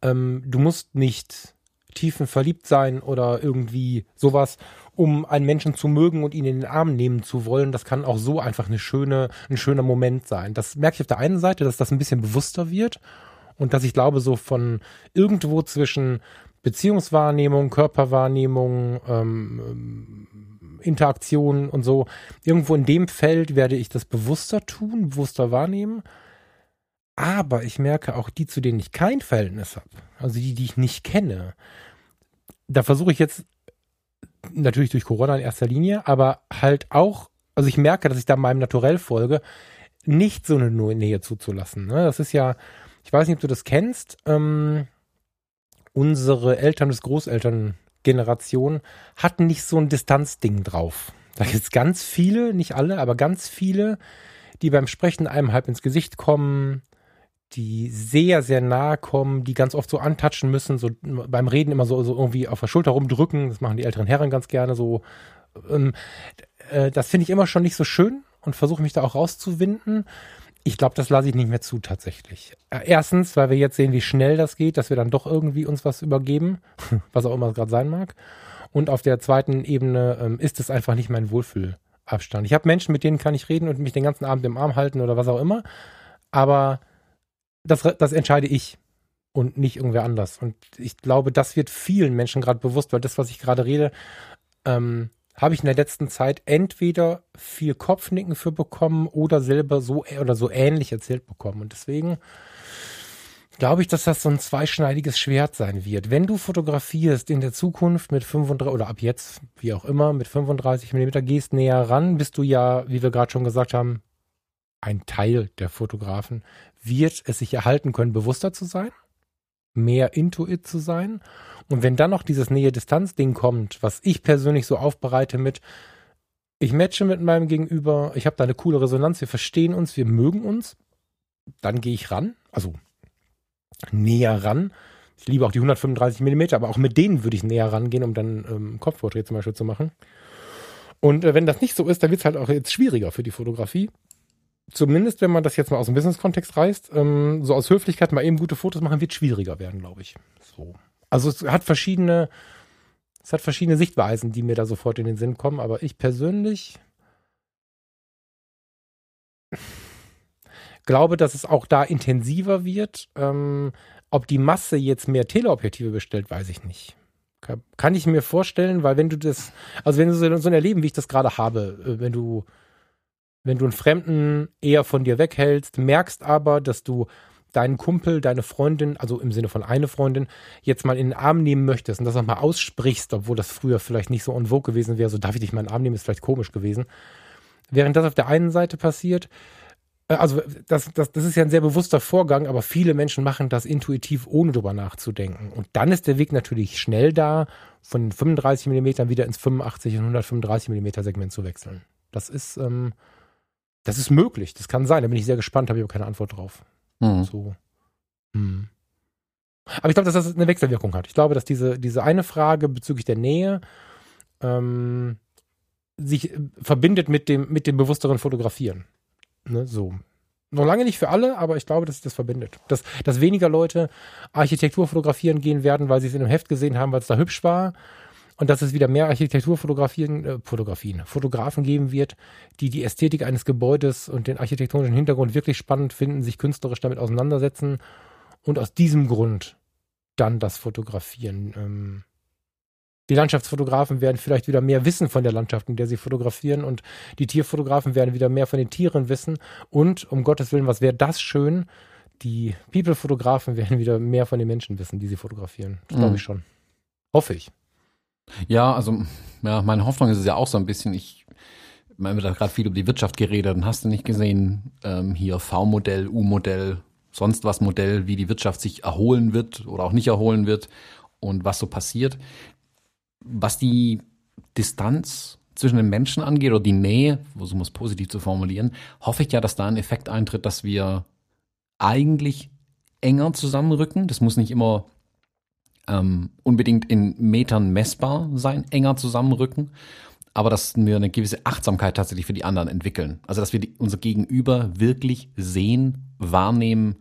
[SPEAKER 2] ähm, du musst nicht tiefen verliebt sein oder irgendwie sowas, um einen Menschen zu mögen und ihn in den Arm nehmen zu wollen. Das kann auch so einfach eine schöne, ein schöner Moment sein. Das merke ich auf der einen Seite, dass das ein bisschen bewusster wird und dass ich glaube, so von irgendwo zwischen Beziehungswahrnehmung, Körperwahrnehmung, ähm, Interaktion und so, irgendwo in dem Feld werde ich das bewusster tun, bewusster wahrnehmen. Aber ich merke auch die, zu denen ich kein Verhältnis habe, also die, die ich nicht kenne, da versuche ich jetzt natürlich durch Corona in erster Linie, aber halt auch, also ich merke, dass ich da meinem Naturell folge, nicht so eine Nähe zuzulassen. Ne? Das ist ja, ich weiß nicht, ob du das kennst, ähm, unsere Eltern bis Großelterngeneration hatten nicht so ein Distanzding drauf. Da gibt es ganz viele, nicht alle, aber ganz viele, die beim Sprechen einem halb ins Gesicht kommen, die sehr, sehr nahe kommen, die ganz oft so antatschen müssen, so beim Reden immer so, so irgendwie auf der Schulter rumdrücken. Das machen die älteren Herren ganz gerne so. Ähm, äh, das finde ich immer schon nicht so schön und versuche mich da auch rauszuwinden. Ich glaube, das lasse ich nicht mehr zu tatsächlich. Äh, erstens, weil wir jetzt sehen, wie schnell das geht, dass wir dann doch irgendwie uns was übergeben, was auch immer es gerade sein mag. Und auf der zweiten Ebene ähm, ist es einfach nicht mein Wohlfühlabstand. Ich habe Menschen, mit denen kann ich reden und mich den ganzen Abend im Arm halten oder was auch immer. Aber das, das entscheide ich und nicht irgendwer anders. Und ich glaube, das wird vielen Menschen gerade bewusst, weil das, was ich gerade rede, ähm, habe ich in der letzten Zeit entweder viel Kopfnicken für bekommen oder selber so oder so ähnlich erzählt bekommen. Und deswegen glaube ich, dass das so ein zweischneidiges Schwert sein wird. Wenn du fotografierst in der Zukunft mit 35 oder ab jetzt, wie auch immer, mit 35 Millimeter gehst näher ran, bist du ja, wie wir gerade schon gesagt haben, ein Teil der Fotografen wird es sich erhalten können, bewusster zu sein, mehr intuit zu sein. Und wenn dann noch dieses Nähe-Distanz-Ding kommt, was ich persönlich so aufbereite mit, ich matche mit meinem Gegenüber, ich habe da eine coole Resonanz, wir verstehen uns, wir mögen uns, dann gehe ich ran, also näher ran. Ich liebe auch die 135 Millimeter, aber auch mit denen würde ich näher rangehen, um dann ähm, Kopfporträt zum Beispiel zu machen. Und äh, wenn das nicht so ist, dann wird es halt auch jetzt schwieriger für die Fotografie zumindest wenn man das jetzt mal aus dem Business-Kontext reißt, ähm, so aus Höflichkeit mal eben gute Fotos machen, wird schwieriger werden, glaube ich. So. Also es hat verschiedene, es hat verschiedene Sichtweisen, die mir da sofort in den Sinn kommen, aber ich persönlich glaube, dass es auch da intensiver wird. Ähm, ob die Masse jetzt mehr Teleobjektive bestellt, weiß ich nicht. Kann ich mir vorstellen, weil wenn du das, also wenn du so ein Erleben, wie ich das gerade habe, äh, wenn du wenn du einen Fremden eher von dir weghältst, merkst aber, dass du deinen Kumpel, deine Freundin, also im Sinne von eine Freundin, jetzt mal in den Arm nehmen möchtest und das auch mal aussprichst, obwohl das früher vielleicht nicht so en vogue gewesen wäre, so darf ich dich mal in den Arm nehmen, ist vielleicht komisch gewesen. Während das auf der einen Seite passiert, äh, also das, das, das ist ja ein sehr bewusster Vorgang, aber viele Menschen machen das intuitiv, ohne drüber nachzudenken. Und dann ist der Weg natürlich schnell da, von 35 mm wieder ins 85 und 135 mm Segment zu wechseln. Das ist, ähm, das ist möglich, das kann sein. Da bin ich sehr gespannt, habe ich aber keine Antwort drauf. Mhm. So. Hm. Aber ich glaube, dass das eine Wechselwirkung hat. Ich glaube, dass diese, diese eine Frage bezüglich der Nähe ähm, sich äh, verbindet mit dem, mit dem bewussteren Fotografieren. Ne, so. Noch lange nicht für alle, aber ich glaube, dass sich das verbindet. Dass, dass weniger Leute Architektur fotografieren gehen werden, weil sie es in einem Heft gesehen haben, weil es da hübsch war. Und dass es wieder mehr Architekturfotografien, äh, Fotografien, Fotografen geben wird, die die Ästhetik eines Gebäudes und den architektonischen Hintergrund wirklich spannend finden, sich künstlerisch damit auseinandersetzen und aus diesem Grund dann das Fotografieren ähm, die Landschaftsfotografen werden vielleicht wieder mehr wissen von der Landschaft, in der sie fotografieren und die Tierfotografen werden wieder mehr von den Tieren wissen und um Gottes Willen, was wäre das schön, die People-Fotografen werden wieder mehr von den Menschen wissen, die sie fotografieren. Das glaube mhm. ich schon. Hoffe ich.
[SPEAKER 1] Ja, also ja, meine Hoffnung ist es ja auch so ein bisschen, ich man wird da gerade viel über die Wirtschaft geredet und hast du nicht gesehen, ähm, hier V-Modell, U-Modell, sonst was Modell, wie die Wirtschaft sich erholen wird oder auch nicht erholen wird und was so passiert was die Distanz zwischen den Menschen angeht oder die Nähe, versuchen wir es positiv zu formulieren, hoffe ich ja, dass da ein Effekt eintritt, dass wir eigentlich enger zusammenrücken. Das muss nicht immer ähm, unbedingt in Metern messbar sein, enger zusammenrücken, aber dass wir eine gewisse Achtsamkeit tatsächlich für die anderen entwickeln. Also dass wir die, unser Gegenüber wirklich sehen, wahrnehmen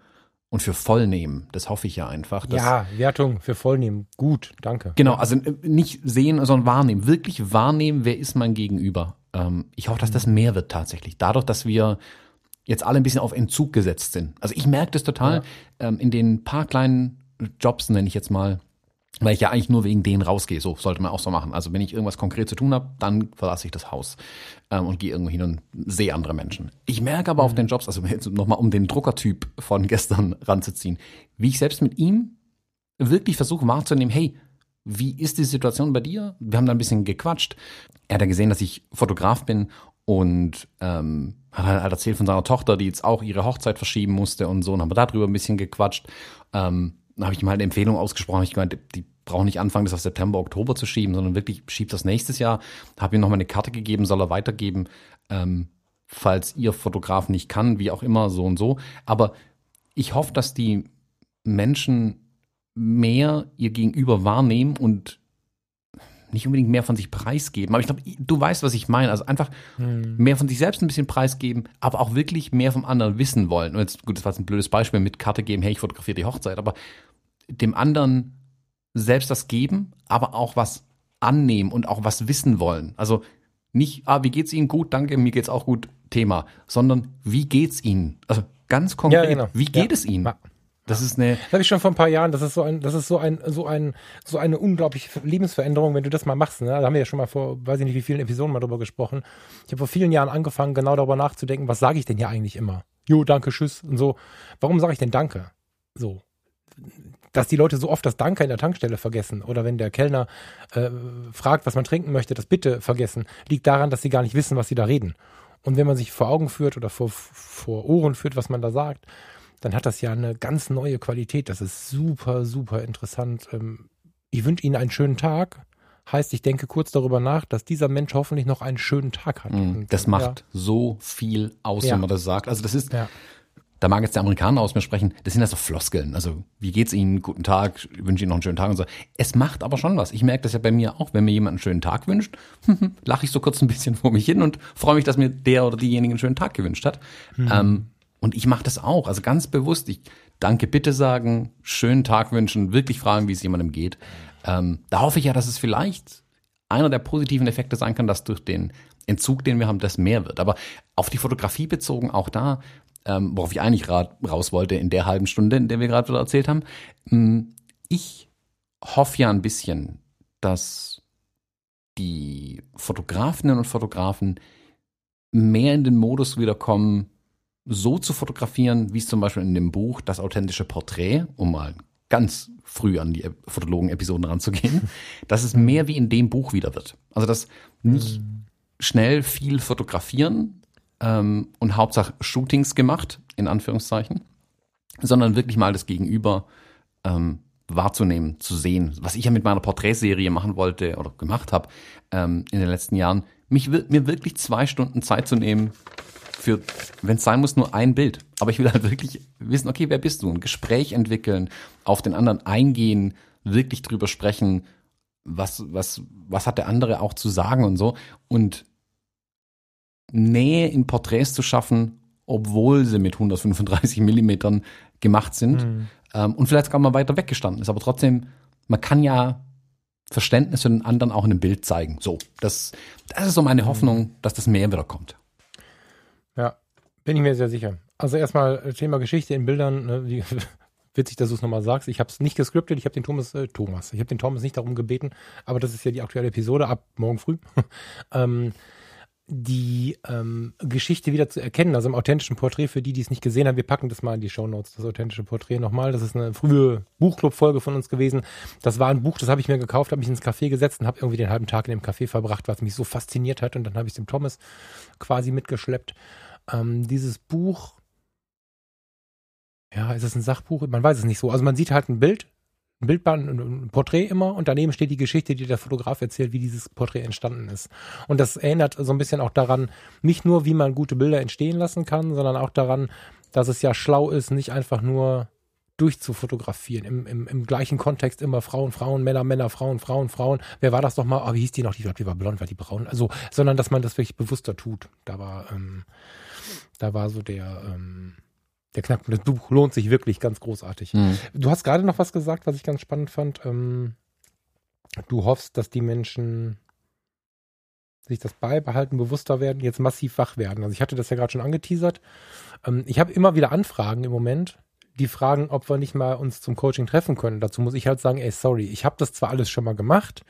[SPEAKER 1] und für voll nehmen. Das hoffe ich ja einfach.
[SPEAKER 2] ja, Wertung für voll nehmen. Gut, danke.
[SPEAKER 1] Genau, also äh, nicht sehen, sondern wahrnehmen. Wirklich wahrnehmen, wer ist mein Gegenüber. Ähm, ich hoffe, dass das mehr wird tatsächlich. Dadurch, dass wir jetzt alle ein bisschen auf Entzug gesetzt sind. Also ich merke das total ja. ähm, in den paar kleinen Jobs, nenne ich jetzt mal, weil ich ja eigentlich nur wegen denen rausgehe. So sollte man auch so machen. Also wenn ich irgendwas konkret zu tun habe, dann verlasse ich das Haus ähm, und gehe irgendwo hin und sehe andere Menschen. Ich merke aber mhm. auf den Jobs, also jetzt nochmal um den Druckertyp von gestern ranzuziehen, wie ich selbst mit ihm wirklich versuche wahrzunehmen, hey, wie ist die Situation bei dir? Wir haben da ein bisschen gequatscht. Er hat ja gesehen, dass ich Fotograf bin und ähm, hat halt erzählt von seiner Tochter, die jetzt auch ihre Hochzeit verschieben musste und so, und haben wir darüber ein bisschen gequatscht. Ähm, dann habe ich ihm halt eine Empfehlung ausgesprochen. Ich gemeint, die brauchen nicht anfangen, das auf September, Oktober zu schieben, sondern wirklich schiebt das nächstes Jahr. Habe ihm noch mal eine Karte gegeben, soll er weitergeben, ähm, falls ihr Fotograf nicht kann, wie auch immer, so und so. Aber ich hoffe, dass die Menschen mehr ihr Gegenüber wahrnehmen und nicht unbedingt mehr von sich preisgeben. Aber ich glaube, du weißt, was ich meine. Also einfach hm. mehr von sich selbst ein bisschen preisgeben, aber auch wirklich mehr vom anderen wissen wollen. Und jetzt, gut, das war jetzt ein blödes Beispiel mit Karte geben, hey, ich fotografiere die Hochzeit, aber dem anderen selbst das geben, aber auch was annehmen und auch was wissen wollen. Also nicht, ah, wie geht's Ihnen gut, danke, mir geht's auch gut, Thema, sondern wie geht's Ihnen? Also ganz konkret, ja, genau. wie geht ja. es Ihnen?
[SPEAKER 2] Das ist eine. Das habe ich schon vor ein paar Jahren. Das ist so ein, das ist so ein, so ein, so eine unglaubliche Lebensveränderung, wenn du das mal machst. Ne? Da haben wir ja schon mal vor, weiß ich nicht, wie vielen Episoden mal drüber gesprochen. Ich habe vor vielen Jahren angefangen, genau darüber nachzudenken, was sage ich denn hier eigentlich immer? Jo, danke, tschüss und so. Warum sage ich denn Danke? So, dass die Leute so oft das Danke in der Tankstelle vergessen oder wenn der Kellner äh, fragt, was man trinken möchte, das Bitte vergessen, liegt daran, dass sie gar nicht wissen, was sie da reden. Und wenn man sich vor Augen führt oder vor, vor Ohren führt, was man da sagt, dann hat das ja eine ganz neue Qualität. Das ist super, super interessant. Ähm, ich wünsche Ihnen einen schönen Tag. Heißt, ich denke kurz darüber nach, dass dieser Mensch hoffentlich noch einen schönen Tag hat.
[SPEAKER 1] Mm, das macht ja. so viel aus, ja. wenn man das sagt. Also das ist, ja da mag jetzt der Amerikaner aus mir sprechen, das sind ja so Floskeln. Also, wie geht's Ihnen? Guten Tag, ich wünsche Ihnen noch einen schönen Tag und so. Es macht aber schon was. Ich merke das ja bei mir auch, wenn mir jemand einen schönen Tag wünscht, lache ich so kurz ein bisschen vor mich hin und freue mich, dass mir der oder diejenige einen schönen Tag gewünscht hat. Mhm. Ähm, und ich mache das auch, also ganz bewusst. Ich danke, bitte sagen, schönen Tag wünschen, wirklich fragen, wie es jemandem geht. Ähm, da hoffe ich ja, dass es vielleicht einer der positiven Effekte sein kann, dass durch den Entzug, den wir haben, das mehr wird. Aber auf die Fotografie bezogen, auch da, ähm, worauf ich eigentlich raus wollte in der halben Stunde, in der wir gerade wieder erzählt haben. Mm, ich hoffe ja ein bisschen, dass die Fotografinnen und Fotografen mehr in den Modus wiederkommen, so zu fotografieren, wie es zum Beispiel in dem Buch Das authentische Porträt, um mal ganz früh an die Fotologen-Episoden ranzugehen, dass es mehr wie in dem Buch wieder wird. Also dass nicht mhm. schnell viel fotografieren, ähm, und Hauptsache Shootings gemacht, in Anführungszeichen, sondern wirklich mal das Gegenüber ähm, wahrzunehmen, zu sehen. Was ich ja mit meiner Porträtserie machen wollte oder gemacht habe ähm, in den letzten Jahren, mich mir wirklich zwei Stunden Zeit zu nehmen für, wenn es sein muss, nur ein Bild. Aber ich will halt wirklich wissen, okay, wer bist du? Ein Gespräch entwickeln, auf den anderen eingehen, wirklich drüber sprechen, was, was, was hat der andere auch zu sagen und so. Und Nähe in Porträts zu schaffen, obwohl sie mit 135 Millimetern gemacht sind mhm. ähm, und vielleicht sogar mal weiter weggestanden ist. Aber trotzdem, man kann ja Verständnis für den anderen auch in einem Bild zeigen. So, das, das ist so meine Hoffnung, dass das mehr wieder kommt.
[SPEAKER 2] Ja, bin ich mir sehr sicher. Also erstmal äh, Thema Geschichte in Bildern, ne, wie, witzig, dass du es nochmal sagst. Ich habe es nicht gescriptet, ich habe den Thomas, äh, Thomas, ich habe den Thomas nicht darum gebeten, aber das ist ja die aktuelle Episode ab morgen früh. ähm, die ähm, Geschichte wieder zu erkennen, also im authentischen Porträt für die, die es nicht gesehen haben. Wir packen das mal in die Show Notes, das authentische Porträt nochmal. Das ist eine frühe Buchclub-Folge von uns gewesen. Das war ein Buch, das habe ich mir gekauft, habe mich ins Café gesetzt und habe irgendwie den halben Tag in dem Café verbracht, was mich so fasziniert hat. Und dann habe ich es dem Thomas quasi mitgeschleppt. Ähm, dieses Buch, ja, ist es ein Sachbuch? Man weiß es nicht so. Also man sieht halt ein Bild ein Bildband, ein Porträt immer und daneben steht die Geschichte, die der Fotograf erzählt, wie dieses Porträt entstanden ist. Und das erinnert so ein bisschen auch daran, nicht nur, wie man gute Bilder entstehen lassen kann, sondern auch daran, dass es ja schlau ist, nicht einfach nur durchzufotografieren. Im, im, im gleichen Kontext immer Frauen, Frauen, Männer, Männer, Frauen, Frauen, Frauen. Wer war das nochmal? Oh, wie hieß die noch? Die, die war blond, war die braun. Also, sondern dass man das wirklich bewusster tut. Da war, ähm, da war so der, ähm, der Knackpunkt. Das Buch lohnt sich wirklich ganz großartig. Mhm. Du hast gerade noch was gesagt, was ich ganz spannend fand. Ähm, du hoffst, dass die Menschen sich das beibehalten, bewusster werden, jetzt massiv wach werden. Also ich hatte das ja gerade schon angeteasert. Ähm, ich habe immer wieder Anfragen im Moment, die fragen, ob wir nicht mal uns zum Coaching treffen können. Dazu muss ich halt sagen, ey, sorry, ich habe das zwar alles schon mal gemacht,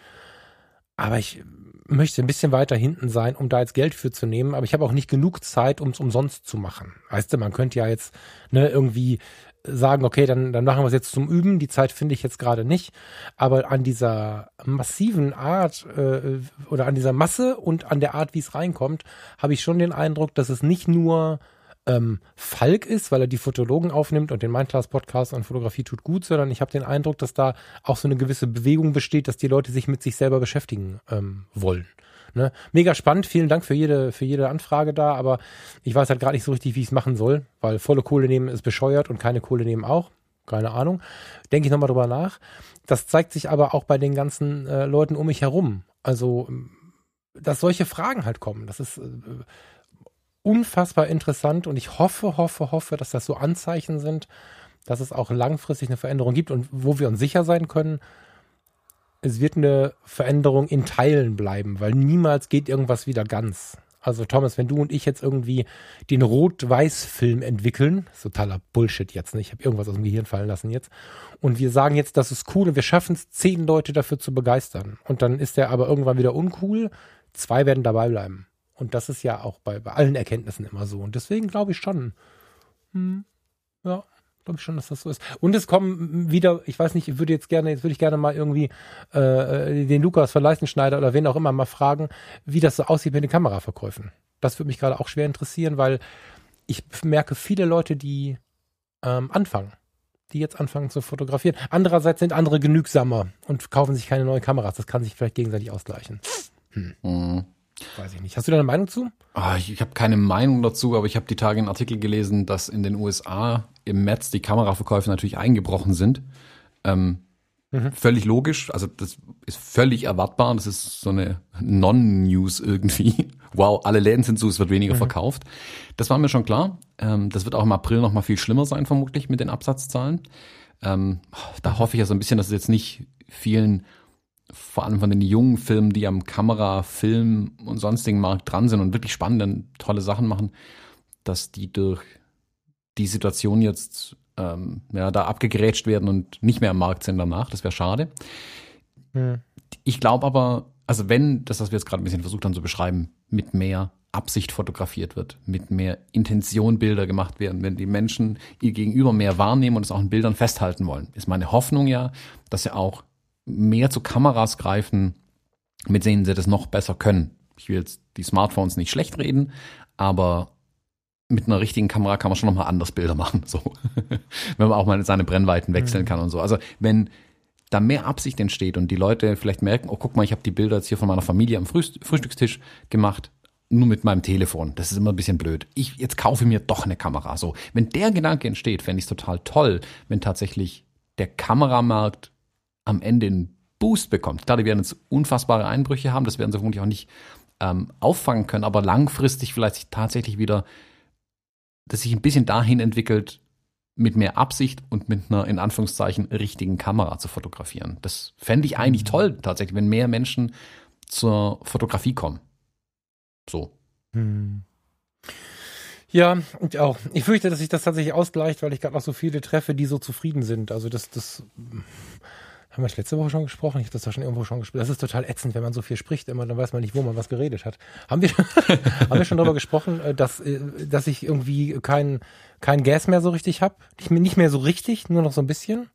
[SPEAKER 2] aber ich möchte ein bisschen weiter hinten sein, um da jetzt Geld für zu nehmen, aber ich habe auch nicht genug Zeit, um es umsonst zu machen. Weißt du, man könnte ja jetzt ne, irgendwie sagen, okay, dann, dann machen wir es jetzt zum Üben. Die Zeit finde ich jetzt gerade nicht. Aber an dieser massiven Art äh, oder an dieser Masse und an der Art, wie es reinkommt, habe ich schon den Eindruck, dass es nicht nur ähm, Falk ist, weil er die Fotologen aufnimmt und den Mindclass Podcast und Fotografie tut gut, sondern ich habe den Eindruck, dass da auch so eine gewisse Bewegung besteht, dass die Leute sich mit sich selber beschäftigen ähm, wollen. Ne? Mega spannend, vielen Dank für jede, für jede Anfrage da, aber ich weiß halt gerade nicht so richtig, wie ich es machen soll, weil volle Kohle nehmen ist bescheuert und keine Kohle nehmen auch. Keine Ahnung. Denke ich nochmal drüber nach. Das zeigt sich aber auch bei den ganzen äh, Leuten um mich herum. Also, dass solche Fragen halt kommen. Das ist, äh, unfassbar interessant und ich hoffe, hoffe, hoffe, dass das so Anzeichen sind, dass es auch langfristig eine Veränderung gibt und wo wir uns sicher sein können, es wird eine Veränderung in Teilen bleiben, weil niemals geht irgendwas wieder ganz. Also Thomas, wenn du und ich jetzt irgendwie den Rot-Weiß-Film entwickeln, totaler Bullshit jetzt, ne? ich habe irgendwas aus dem Gehirn fallen lassen jetzt, und wir sagen jetzt, das ist cool und wir schaffen es, zehn Leute dafür zu begeistern. Und dann ist der aber irgendwann wieder uncool, zwei werden dabei bleiben. Und das ist ja auch bei, bei allen Erkenntnissen immer so. Und deswegen glaube ich schon, hm, ja, glaube ich schon, dass das so ist. Und es kommen wieder, ich weiß nicht, ich würde jetzt gerne, jetzt würde ich gerne mal irgendwie äh, den Lukas von Leistenschneider oder wen auch immer mal fragen, wie das so aussieht mit den Kameraverkäufen. Das würde mich gerade auch schwer interessieren, weil ich merke viele Leute, die ähm, anfangen, die jetzt anfangen zu fotografieren. Andererseits sind andere genügsamer und kaufen sich keine neuen Kameras. Das kann sich vielleicht gegenseitig ausgleichen. Hm. Mhm. Weiß ich nicht. Hast du da eine Meinung zu?
[SPEAKER 1] Oh, ich ich habe keine Meinung dazu, aber ich habe die Tage einen Artikel gelesen, dass in den USA im März die Kameraverkäufe natürlich eingebrochen sind. Ähm, mhm. Völlig logisch, also das ist völlig erwartbar. Das ist so eine Non-News irgendwie. Wow, alle Läden sind zu, es wird weniger mhm. verkauft. Das war mir schon klar. Ähm, das wird auch im April noch mal viel schlimmer sein, vermutlich mit den Absatzzahlen. Ähm, da hoffe ich ja so ein bisschen, dass es jetzt nicht vielen vor allem von den jungen Filmen, die am Kamera, Film und sonstigen Markt dran sind und wirklich spannende, tolle Sachen machen, dass die durch die Situation jetzt ähm, ja, da abgegrätscht werden und nicht mehr am Markt sind danach. Das wäre schade. Hm. Ich glaube aber, also wenn das, was wir jetzt gerade ein bisschen versucht haben zu beschreiben, mit mehr Absicht fotografiert wird, mit mehr Intention Bilder gemacht werden, wenn die Menschen ihr Gegenüber mehr wahrnehmen und es auch in Bildern festhalten wollen, ist meine Hoffnung ja, dass sie auch mehr zu Kameras greifen, mit denen sie das noch besser können. Ich will jetzt die Smartphones nicht schlecht reden, aber mit einer richtigen Kamera kann man schon nochmal anders Bilder machen, so. wenn man auch mal seine Brennweiten wechseln mhm. kann und so. Also wenn da mehr Absicht entsteht und die Leute vielleicht merken, oh guck mal, ich habe die Bilder jetzt hier von meiner Familie am Frühstückstisch gemacht, nur mit meinem Telefon. Das ist immer ein bisschen blöd. Ich jetzt kaufe mir doch eine Kamera. So, wenn der Gedanke entsteht, fände ich es total toll, wenn tatsächlich der Kameramarkt am Ende einen Boost bekommt. Klar, die werden jetzt unfassbare Einbrüche haben, das werden sie vermutlich auch nicht ähm, auffangen können, aber langfristig vielleicht sich tatsächlich wieder, dass sich ein bisschen dahin entwickelt, mit mehr Absicht und mit einer in Anführungszeichen richtigen Kamera zu fotografieren. Das fände ich eigentlich mhm. toll, tatsächlich, wenn mehr Menschen zur Fotografie kommen. So. Hm.
[SPEAKER 2] Ja, ich auch. Ich fürchte, dass sich das tatsächlich ausgleicht, weil ich gerade noch so viele treffe, die so zufrieden sind. Also das, das haben wir letzte Woche schon gesprochen? Ich habe das da schon irgendwo schon gespielt. Das ist total ätzend, wenn man so viel spricht, immer, dann weiß man nicht, wo man was geredet hat. Haben wir, haben wir schon darüber gesprochen, äh, dass, äh, dass ich irgendwie kein, kein Gas mehr so richtig habe? Nicht, nicht mehr so richtig, nur noch so ein bisschen?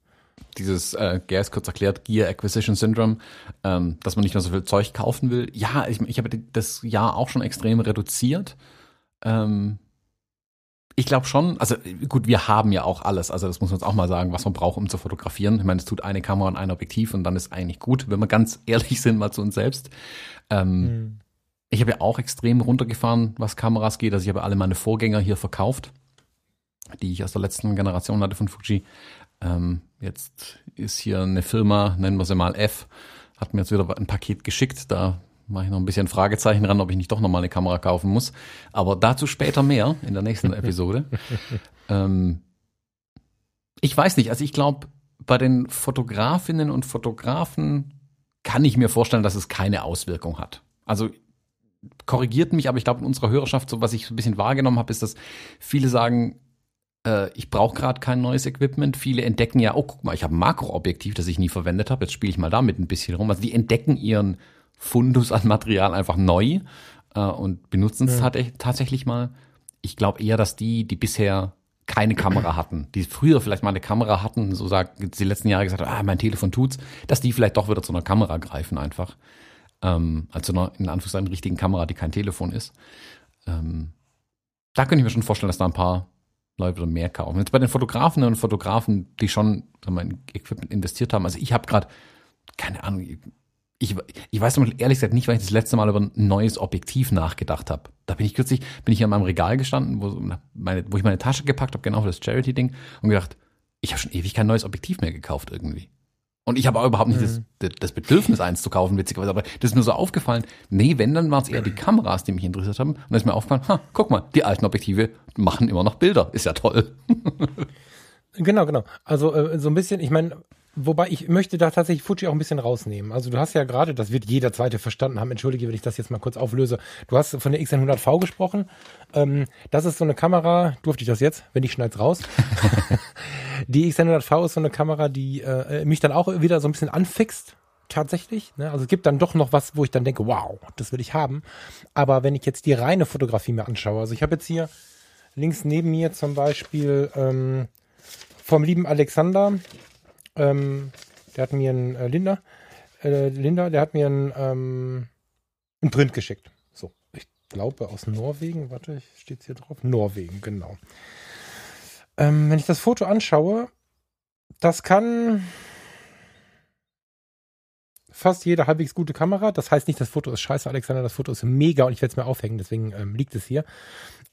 [SPEAKER 1] Dieses äh, Gas, kurz erklärt, Gear Acquisition Syndrome, ähm, dass man nicht mehr so viel Zeug kaufen will. Ja, ich, ich habe das Jahr auch schon extrem reduziert. Ähm, ich glaube schon, also gut, wir haben ja auch alles, also das muss man uns auch mal sagen, was man braucht, um zu fotografieren. Ich meine, es tut eine Kamera und ein Objektiv und dann ist eigentlich gut, wenn wir ganz ehrlich sind mal zu uns selbst. Ähm, mhm. Ich habe ja auch extrem runtergefahren, was Kameras geht. Also ich habe alle meine Vorgänger hier verkauft, die ich aus der letzten Generation hatte von Fuji. Ähm, jetzt ist hier eine Firma, nennen wir sie mal F, hat mir jetzt wieder ein Paket geschickt. Da mache ich noch ein bisschen Fragezeichen ran, ob ich nicht doch nochmal eine Kamera kaufen muss. Aber dazu später mehr in der nächsten Episode. ähm, ich weiß nicht, also ich glaube, bei den Fotografinnen und Fotografen kann ich mir vorstellen, dass es keine Auswirkung hat. Also korrigiert mich, aber ich glaube, in unserer Hörerschaft, so was ich so ein bisschen wahrgenommen habe, ist, dass viele sagen, äh, ich brauche gerade kein neues Equipment. Viele entdecken ja, oh, guck mal, ich habe ein Makroobjektiv, das ich nie verwendet habe, jetzt spiele ich mal damit ein bisschen rum. Also die entdecken ihren Fundus an Material einfach neu äh, und benutzen es ja. tatsächlich mal. Ich glaube eher, dass die, die bisher keine Kamera hatten, die früher vielleicht mal eine Kamera hatten, so sagt die letzten Jahre gesagt, ah, mein Telefon tut's, dass die vielleicht doch wieder zu einer Kamera greifen einfach. Ähm, also einer, in Anführungszeichen, richtigen Kamera, die kein Telefon ist. Ähm, da könnte ich mir schon vorstellen, dass da ein paar Leute mehr kaufen. Jetzt bei den Fotografen und Fotografen, die schon sagen wir, in Equipment investiert haben, also ich habe gerade, keine Ahnung, ich, ich weiß ehrlich gesagt nicht, weil ich das letzte Mal über ein neues Objektiv nachgedacht habe. Da bin ich kürzlich, bin ich an meinem Regal gestanden, wo, meine, wo ich meine Tasche gepackt habe, genau für das Charity-Ding, und gedacht, ich habe schon ewig kein neues Objektiv mehr gekauft irgendwie. Und ich habe auch überhaupt nicht mhm. das, das Bedürfnis, eins zu kaufen, witzigerweise. Aber das ist mir so aufgefallen. Nee, wenn, dann waren es eher die Kameras, die mich interessiert haben. Und dann ist mir aufgefallen, ha, guck mal, die alten Objektive machen immer noch Bilder. Ist ja toll.
[SPEAKER 2] genau, genau. Also äh, so ein bisschen, ich meine, Wobei ich möchte da tatsächlich Fuji auch ein bisschen rausnehmen. Also du hast ja gerade, das wird jeder zweite verstanden haben, entschuldige, wenn ich das jetzt mal kurz auflöse. Du hast von der X100V gesprochen. Ähm, das ist so eine Kamera, durfte ich das jetzt? Wenn ich schneid's raus. die X100V ist so eine Kamera, die äh, mich dann auch wieder so ein bisschen anfixt. Tatsächlich. Ne? Also es gibt dann doch noch was, wo ich dann denke, wow, das will ich haben. Aber wenn ich jetzt die reine Fotografie mir anschaue, also ich habe jetzt hier links neben mir zum Beispiel ähm, vom lieben Alexander ähm, der hat mir ein äh, Linda, äh, Linda, der hat mir ein, ähm, ein Print geschickt. So, ich glaube aus Norwegen. Warte, steht hier drauf? Norwegen, genau. Ähm, wenn ich das Foto anschaue, das kann fast jede halbwegs gute Kamera. Das heißt nicht, das Foto ist scheiße, Alexander. Das Foto ist mega und ich werde es mir aufhängen, deswegen ähm, liegt es hier.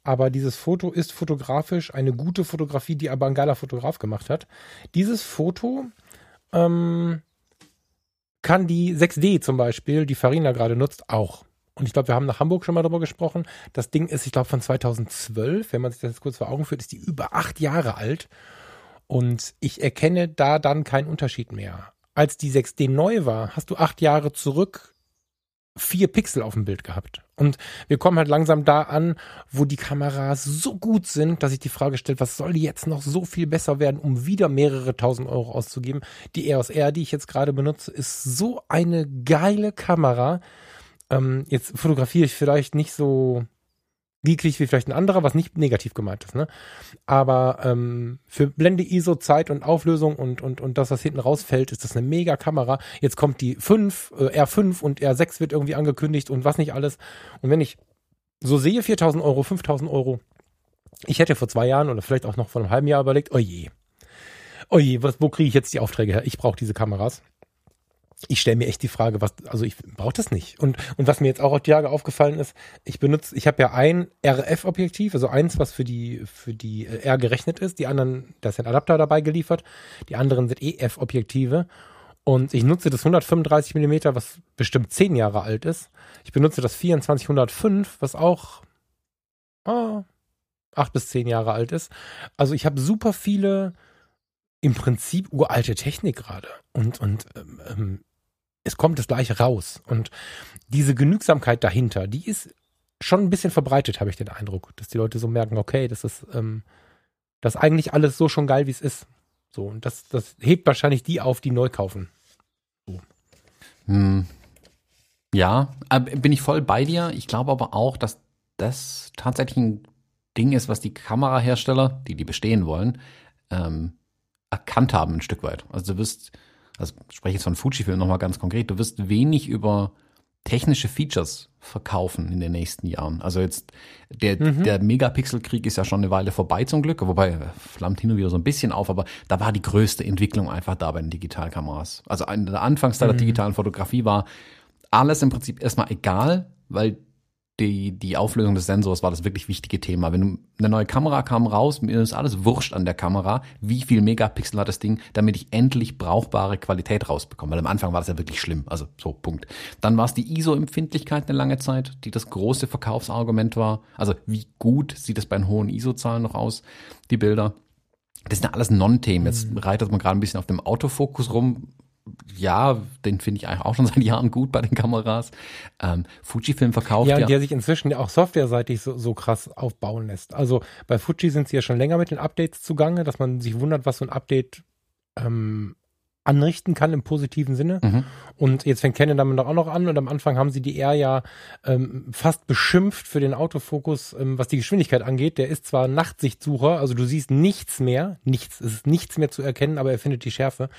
[SPEAKER 2] Aber dieses Foto ist fotografisch eine gute Fotografie, die aber ein geiler Fotograf gemacht hat. Dieses Foto ähm, kann die 6D zum Beispiel, die Farina gerade nutzt, auch. Und ich glaube, wir haben nach Hamburg schon mal darüber gesprochen. Das Ding ist, ich glaube, von 2012. Wenn man sich das jetzt kurz vor Augen führt, ist die über acht Jahre alt. Und ich erkenne da dann keinen Unterschied mehr als die 6D neu war, hast du acht Jahre zurück vier Pixel auf dem Bild gehabt. Und wir kommen halt langsam da an, wo die Kameras so gut sind, dass ich die Frage stelle, was soll jetzt noch so viel besser werden, um wieder mehrere tausend Euro auszugeben. Die EOS R, die ich jetzt gerade benutze, ist so eine geile Kamera. Ähm, jetzt fotografiere ich vielleicht nicht so geeklig wie vielleicht ein anderer, was nicht negativ gemeint ist, ne? Aber ähm, für Blende, ISO, Zeit und Auflösung und, und, und das, was hinten rausfällt, ist das eine mega Kamera. Jetzt kommt die 5, äh, R5 und R6 wird irgendwie angekündigt und was nicht alles. Und wenn ich so sehe, 4000 Euro, 5000 Euro, ich hätte vor zwei Jahren oder vielleicht auch noch vor einem halben Jahr überlegt, oh je, oh was, wo kriege ich jetzt die Aufträge her? Ich brauche diese Kameras ich stelle mir echt die Frage, was, also ich brauche das nicht. Und, und was mir jetzt auch auf die Jahre aufgefallen ist, ich benutze, ich habe ja ein RF-Objektiv, also eins, was für die, für die äh, R gerechnet ist. Die anderen, da ist ein Adapter dabei geliefert. Die anderen sind EF-Objektive. Und ich nutze das 135 Millimeter, was bestimmt zehn Jahre alt ist. Ich benutze das 2405, was auch oh, acht bis zehn Jahre alt ist. Also ich habe super viele im Prinzip uralte Technik gerade. Und, und ähm, ähm, es kommt das gleiche raus. Und diese Genügsamkeit dahinter, die ist schon ein bisschen verbreitet, habe ich den Eindruck, dass die Leute so merken, okay, das ist ähm, das eigentlich alles so schon geil, wie es ist. So, und das, das hebt wahrscheinlich die auf, die neu kaufen. So.
[SPEAKER 1] Hm. Ja, bin ich voll bei dir. Ich glaube aber auch, dass das tatsächlich ein Ding ist, was die Kamerahersteller, die die bestehen wollen, ähm, erkannt haben ein Stück weit. Also du wirst, also ich spreche jetzt von Fujifilm nochmal ganz konkret, du wirst wenig über technische Features verkaufen in den nächsten Jahren. Also jetzt der, mhm. der Megapixel-Krieg ist ja schon eine Weile vorbei zum Glück, wobei flammt hin und wieder so ein bisschen auf, aber da war die größte Entwicklung einfach da bei den Digitalkameras. Also in der Anfangszeit mhm. der digitalen Fotografie war alles im Prinzip erstmal egal, weil die, die Auflösung des Sensors war das wirklich wichtige Thema. Wenn du, eine neue Kamera kam raus, mir ist alles wurscht an der Kamera, wie viel Megapixel hat das Ding, damit ich endlich brauchbare Qualität rausbekomme. Weil am Anfang war das ja wirklich schlimm. Also so, Punkt. Dann war es die ISO-Empfindlichkeit eine lange Zeit, die das große Verkaufsargument war. Also wie gut sieht es bei den hohen ISO-Zahlen noch aus, die Bilder. Das sind ja alles Non-Themen. Jetzt mhm. reitet man gerade ein bisschen auf dem Autofokus rum, ja, den finde ich eigentlich auch schon seit Jahren gut bei den Kameras. Ähm, Fujifilm verkauft
[SPEAKER 2] ja. Ja, der sich inzwischen auch softwareseitig so, so krass aufbauen lässt. Also bei Fuji sind sie ja schon länger mit den Updates zugange, dass man sich wundert, was so ein Update ähm, anrichten kann im positiven Sinne. Mhm. Und jetzt fängt Canon damit auch noch an und am Anfang haben sie die R ja ähm, fast beschimpft für den Autofokus, ähm, was die Geschwindigkeit angeht. Der ist zwar Nachtsichtsucher, also du siehst nichts mehr, nichts, es ist nichts mehr zu erkennen, aber er findet die Schärfe.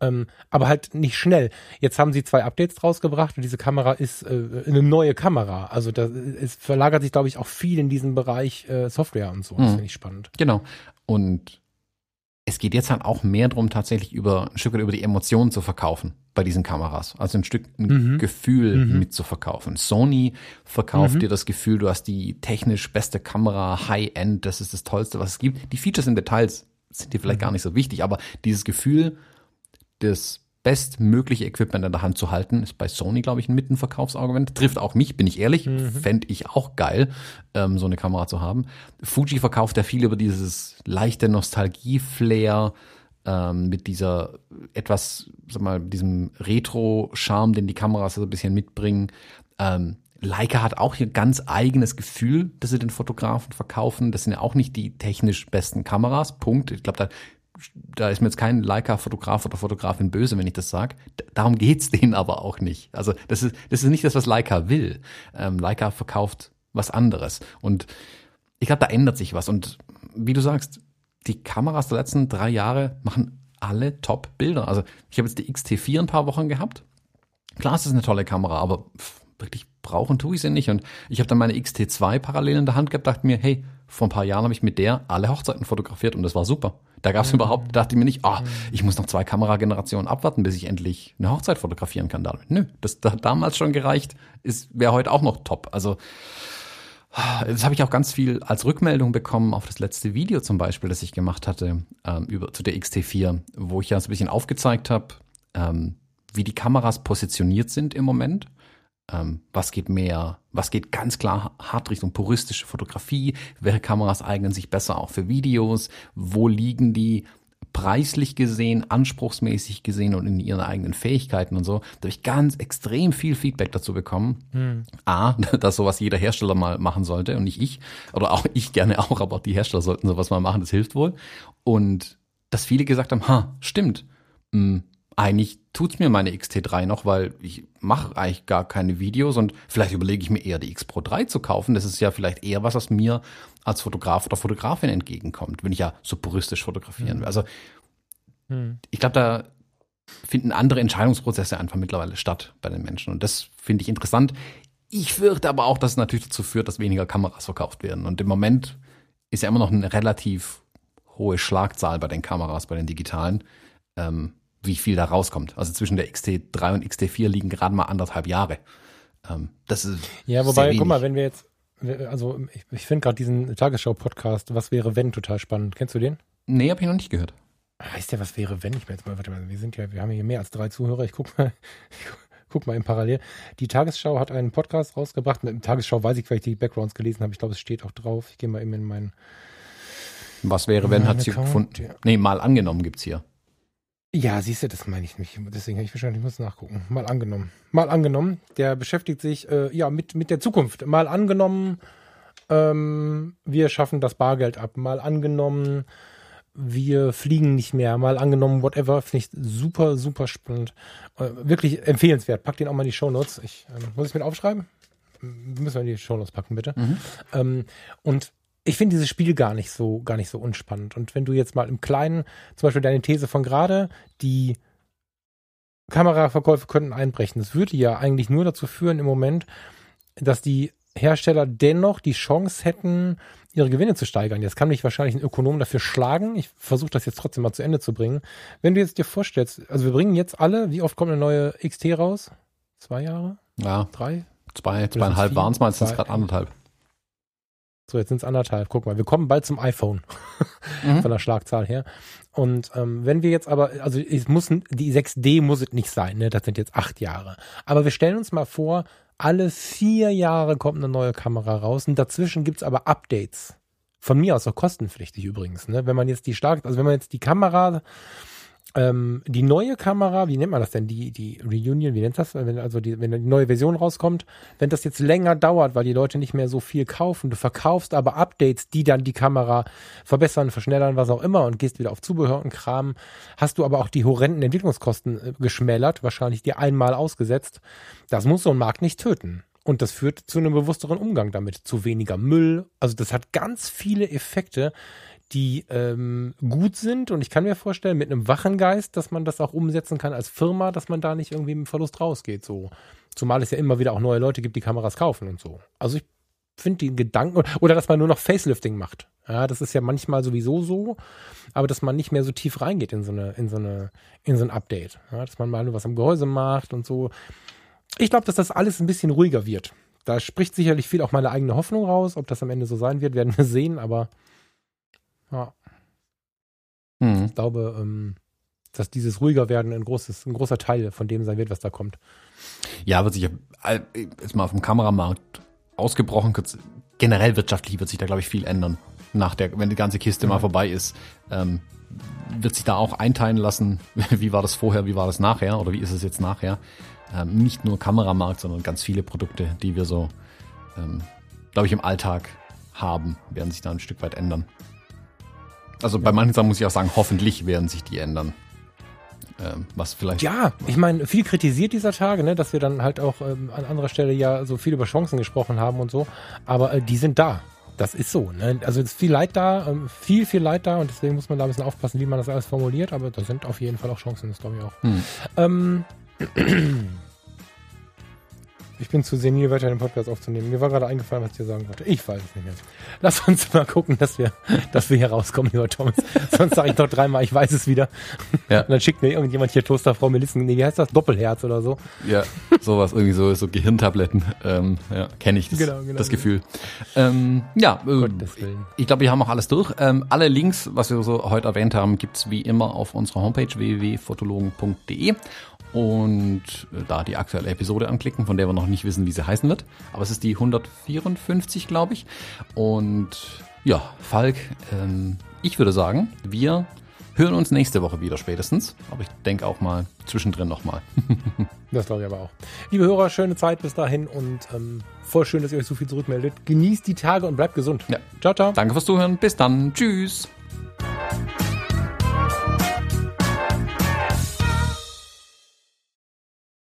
[SPEAKER 2] Ähm, aber halt nicht schnell. Jetzt haben sie zwei Updates rausgebracht und diese Kamera ist äh, eine neue Kamera. Also da, es verlagert sich, glaube ich, auch viel in diesen Bereich äh, Software und so. Das mhm. finde ich spannend.
[SPEAKER 1] Genau. Und es geht jetzt halt auch mehr darum, tatsächlich über ein Stück weit über die Emotionen zu verkaufen bei diesen Kameras. Also ein Stück ein mhm. Gefühl mhm. mitzuverkaufen. Sony verkauft mhm. dir das Gefühl, du hast die technisch beste Kamera, High-End, das ist das Tollste, was es gibt. Die Features in Details sind dir vielleicht mhm. gar nicht so wichtig, aber dieses Gefühl, das bestmögliche Equipment in der Hand zu halten, ist bei Sony, glaube ich, ein Mittenverkaufsargument. Trifft auch mich, bin ich ehrlich. Mhm. Fände ich auch geil, ähm, so eine Kamera zu haben. Fuji verkauft ja viel über dieses leichte Nostalgie-Flair, ähm, mit dieser etwas, sag mal, diesem Retro-Charme, den die Kameras so ein bisschen mitbringen. Ähm, Leica hat auch hier ganz eigenes Gefühl, dass sie den Fotografen verkaufen. Das sind ja auch nicht die technisch besten Kameras. Punkt. Ich glaube, da da ist mir jetzt kein Leica-Fotograf oder Fotografin böse, wenn ich das sage. Darum geht's denen aber auch nicht. Also das ist, das ist nicht das, was Leica will. Ähm, Leica verkauft was anderes. Und ich glaube, da ändert sich was. Und wie du sagst, die Kameras der letzten drei Jahre machen alle Top-Bilder. Also ich habe jetzt die XT4 ein paar Wochen gehabt. Klar, es ist eine tolle Kamera, aber wirklich brauchen tue ich sie nicht. Und ich habe dann meine XT2 parallel in der Hand gehabt, dachte mir, hey, vor ein paar Jahren habe ich mit der alle Hochzeiten fotografiert und das war super. Da gab es mhm. überhaupt, dachte ich mir nicht, ah, oh, ich muss noch zwei Kameragenerationen abwarten, bis ich endlich eine Hochzeit fotografieren kann damit. Nö, das hat damals schon gereicht, ist wäre heute auch noch top. Also das habe ich auch ganz viel als Rückmeldung bekommen auf das letzte Video zum Beispiel, das ich gemacht hatte ähm, über zu der XT4, wo ich ja so ein bisschen aufgezeigt habe, ähm, wie die Kameras positioniert sind im Moment ähm, was geht mehr, was geht ganz klar hart Richtung puristische Fotografie, welche Kameras eignen sich besser auch für Videos, wo liegen die preislich gesehen, anspruchsmäßig gesehen und in ihren eigenen Fähigkeiten und so. Da habe ich ganz extrem viel Feedback dazu bekommen. Hm. A, dass sowas jeder Hersteller mal machen sollte und nicht ich. Oder auch ich gerne auch, aber auch die Hersteller sollten sowas mal machen, das hilft wohl. Und dass viele gesagt haben, ha, stimmt. Mh, hm, eigentlich tut's mir meine XT3 noch, weil ich mache eigentlich gar keine Videos und vielleicht überlege ich mir eher die X Pro 3 zu kaufen. Das ist ja vielleicht eher was, was mir als Fotograf oder Fotografin entgegenkommt, wenn ich ja so puristisch fotografieren will. Mhm. Also mhm. ich glaube, da finden andere Entscheidungsprozesse einfach mittlerweile statt bei den Menschen und das finde ich interessant. Ich fürchte aber auch, dass es natürlich dazu führt, dass weniger Kameras verkauft werden und im Moment ist ja immer noch eine relativ hohe Schlagzahl bei den Kameras, bei den digitalen. Ähm, wie viel da rauskommt. Also zwischen der XT3 und XT4 liegen gerade mal anderthalb Jahre. Ähm, das ist
[SPEAKER 2] ja, wobei, guck mal, wenn wir jetzt, also ich, ich finde gerade diesen Tagesschau-Podcast, was wäre wenn, total spannend. Kennst du den?
[SPEAKER 1] Nee, hab ich noch nicht gehört.
[SPEAKER 2] Heißt ja, was wäre, wenn ich mir jetzt mal, warte mal, wir sind ja, wir haben hier mehr als drei Zuhörer. Ich guck mal, ich guck mal im Parallel. Die Tagesschau hat einen Podcast rausgebracht. Mit dem Tagesschau weiß ich, weil ich die Backgrounds gelesen habe. Ich glaube, es steht auch drauf. Ich gehe mal eben in meinen.
[SPEAKER 1] Was wäre, wenn, hat sie gefunden.
[SPEAKER 2] ja.
[SPEAKER 1] Nee, mal angenommen gibt's hier.
[SPEAKER 2] Ja, siehst du, das meine ich nicht. Deswegen habe ich wahrscheinlich, ich muss nachgucken. Mal angenommen. Mal angenommen. Der beschäftigt sich äh, ja mit, mit der Zukunft. Mal angenommen, ähm, wir schaffen das Bargeld ab. Mal angenommen, wir fliegen nicht mehr. Mal angenommen, whatever. Finde ich super, super spannend. Äh, wirklich empfehlenswert. Pack den auch mal in die Shownotes. Ich, ähm, muss ich mit aufschreiben? Müssen wir in die Shownotes packen, bitte. Ähm, und ich finde dieses Spiel gar nicht so, gar nicht so unspannend. Und wenn du jetzt mal im Kleinen, zum Beispiel deine These von gerade, die Kameraverkäufe könnten einbrechen. Das würde ja eigentlich nur dazu führen im Moment, dass die Hersteller dennoch die Chance hätten, ihre Gewinne zu steigern. Jetzt kann mich wahrscheinlich ein Ökonom dafür schlagen. Ich versuche das jetzt trotzdem mal zu Ende zu bringen. Wenn du jetzt dir vorstellst, also wir bringen jetzt alle, wie oft kommt eine neue XT raus? Zwei Jahre?
[SPEAKER 1] Ja,
[SPEAKER 2] Drei?
[SPEAKER 1] zwei, zweieinhalb jetzt sind's
[SPEAKER 2] Zwei,
[SPEAKER 1] gerade anderthalb.
[SPEAKER 2] So, jetzt sind es anderthalb. Guck mal, wir kommen bald zum iPhone
[SPEAKER 1] Mhm.
[SPEAKER 2] von der Schlagzahl her. Und ähm, wenn wir jetzt aber, also es muss die 6D muss es nicht sein, ne? Das sind jetzt acht Jahre. Aber wir stellen uns mal vor, alle vier Jahre kommt eine neue Kamera raus und dazwischen gibt's aber Updates. Von mir aus auch kostenpflichtig übrigens. Ne? Wenn man jetzt die Schlag, also wenn man jetzt die Kamera, ähm, die neue Kamera, wie nennt man das denn? Die, die Reunion, wie nennt das? Wenn also die, wenn die neue Version rauskommt, wenn das jetzt länger dauert, weil die Leute nicht mehr so viel kaufen, du verkaufst aber Updates, die dann die Kamera verbessern, verschnellern, was auch immer und gehst wieder auf Zubehör und Kram, hast du aber auch die horrenden Entwicklungskosten äh, geschmälert, wahrscheinlich dir einmal ausgesetzt. Das muss so ein Markt nicht töten. Und das führt zu einem bewussteren Umgang damit, zu weniger Müll. Also das hat ganz viele Effekte, die ähm, gut sind. Und ich kann mir vorstellen, mit einem wachen Geist, dass man das auch umsetzen kann als Firma, dass man da nicht irgendwie im Verlust rausgeht. So. Zumal es ja immer wieder auch neue Leute gibt, die Kameras kaufen und so. Also ich finde den Gedanken, oder dass man nur noch Facelifting macht. Ja, das ist ja manchmal sowieso so, aber dass man nicht mehr so tief reingeht in so eine, in so eine, in so ein Update. Ja, dass man mal nur was am Gehäuse macht und so. Ich glaube, dass das alles ein bisschen ruhiger wird. Da spricht sicherlich viel auch meine eigene Hoffnung raus. Ob das am Ende so sein wird, werden wir sehen, aber ja,
[SPEAKER 1] Mhm.
[SPEAKER 2] ich glaube, ähm, dass dieses ruhiger werden ein großes, ein großer Teil von dem sein wird, was da kommt.
[SPEAKER 1] Ja, wird sich jetzt mal vom Kameramarkt ausgebrochen, generell wirtschaftlich wird sich da, glaube ich, viel ändern. Nach der, wenn die ganze Kiste mal vorbei ist, ähm, wird sich da auch einteilen lassen, wie war das vorher, wie war das nachher oder wie ist es jetzt nachher. Ähm, nicht nur Kameramarkt, sondern ganz viele Produkte, die wir so, ähm, glaube ich, im Alltag haben, werden sich da ein Stück weit ändern. Also bei manchen Sachen muss ich auch sagen, hoffentlich werden sich die ändern. Ähm, was vielleicht
[SPEAKER 2] Ja, ich meine, viel kritisiert dieser Tage, ne, dass wir dann halt auch ähm, an anderer Stelle ja so viel über Chancen gesprochen haben und so, aber äh, die sind da. Das ist so. Ne? Also es ist viel Leid da, ähm, viel, viel Leid da und deswegen muss man da ein bisschen aufpassen, wie man das alles formuliert, aber da sind auf jeden Fall auch Chancen, das glaube ich auch.
[SPEAKER 1] Hm.
[SPEAKER 2] Ich bin zu senil, weiter den Podcast aufzunehmen. Mir war gerade eingefallen, was ich dir sagen wollte. Ich weiß es nicht mehr. Lass uns mal gucken, dass wir, dass wir hier rauskommen, lieber Thomas. Sonst sage ich noch dreimal, ich weiß es wieder.
[SPEAKER 1] Ja.
[SPEAKER 2] Und dann schickt mir irgendjemand hier Toasterfrau Melissen, nee, wie heißt das? Doppelherz oder so.
[SPEAKER 1] Ja, sowas, irgendwie so, so Gehirntabletten. Ähm, ja, kenne ich das,
[SPEAKER 2] Genau, genau,
[SPEAKER 1] das
[SPEAKER 2] genau.
[SPEAKER 1] Gefühl. Ähm, ja, äh, ich glaube, wir haben auch alles durch. Ähm, alle Links, was wir so heute erwähnt haben, gibt's wie immer auf unserer Homepage www.fotologen.de und äh, da die aktuelle Episode anklicken, von der wir noch nicht wissen, wie sie heißen wird. Aber es ist die 154, glaube ich. Und ja, Falk, ähm, ich würde sagen, wir hören uns nächste Woche wieder spätestens. Aber ich denke auch mal zwischendrin nochmal.
[SPEAKER 2] Das glaube ich aber auch. Liebe Hörer, schöne Zeit bis dahin und ähm, voll schön, dass ihr euch so viel zurückmeldet. Genießt die Tage und bleibt gesund.
[SPEAKER 1] Ja.
[SPEAKER 2] Ciao, ciao.
[SPEAKER 1] Danke fürs Zuhören. Bis dann. Tschüss.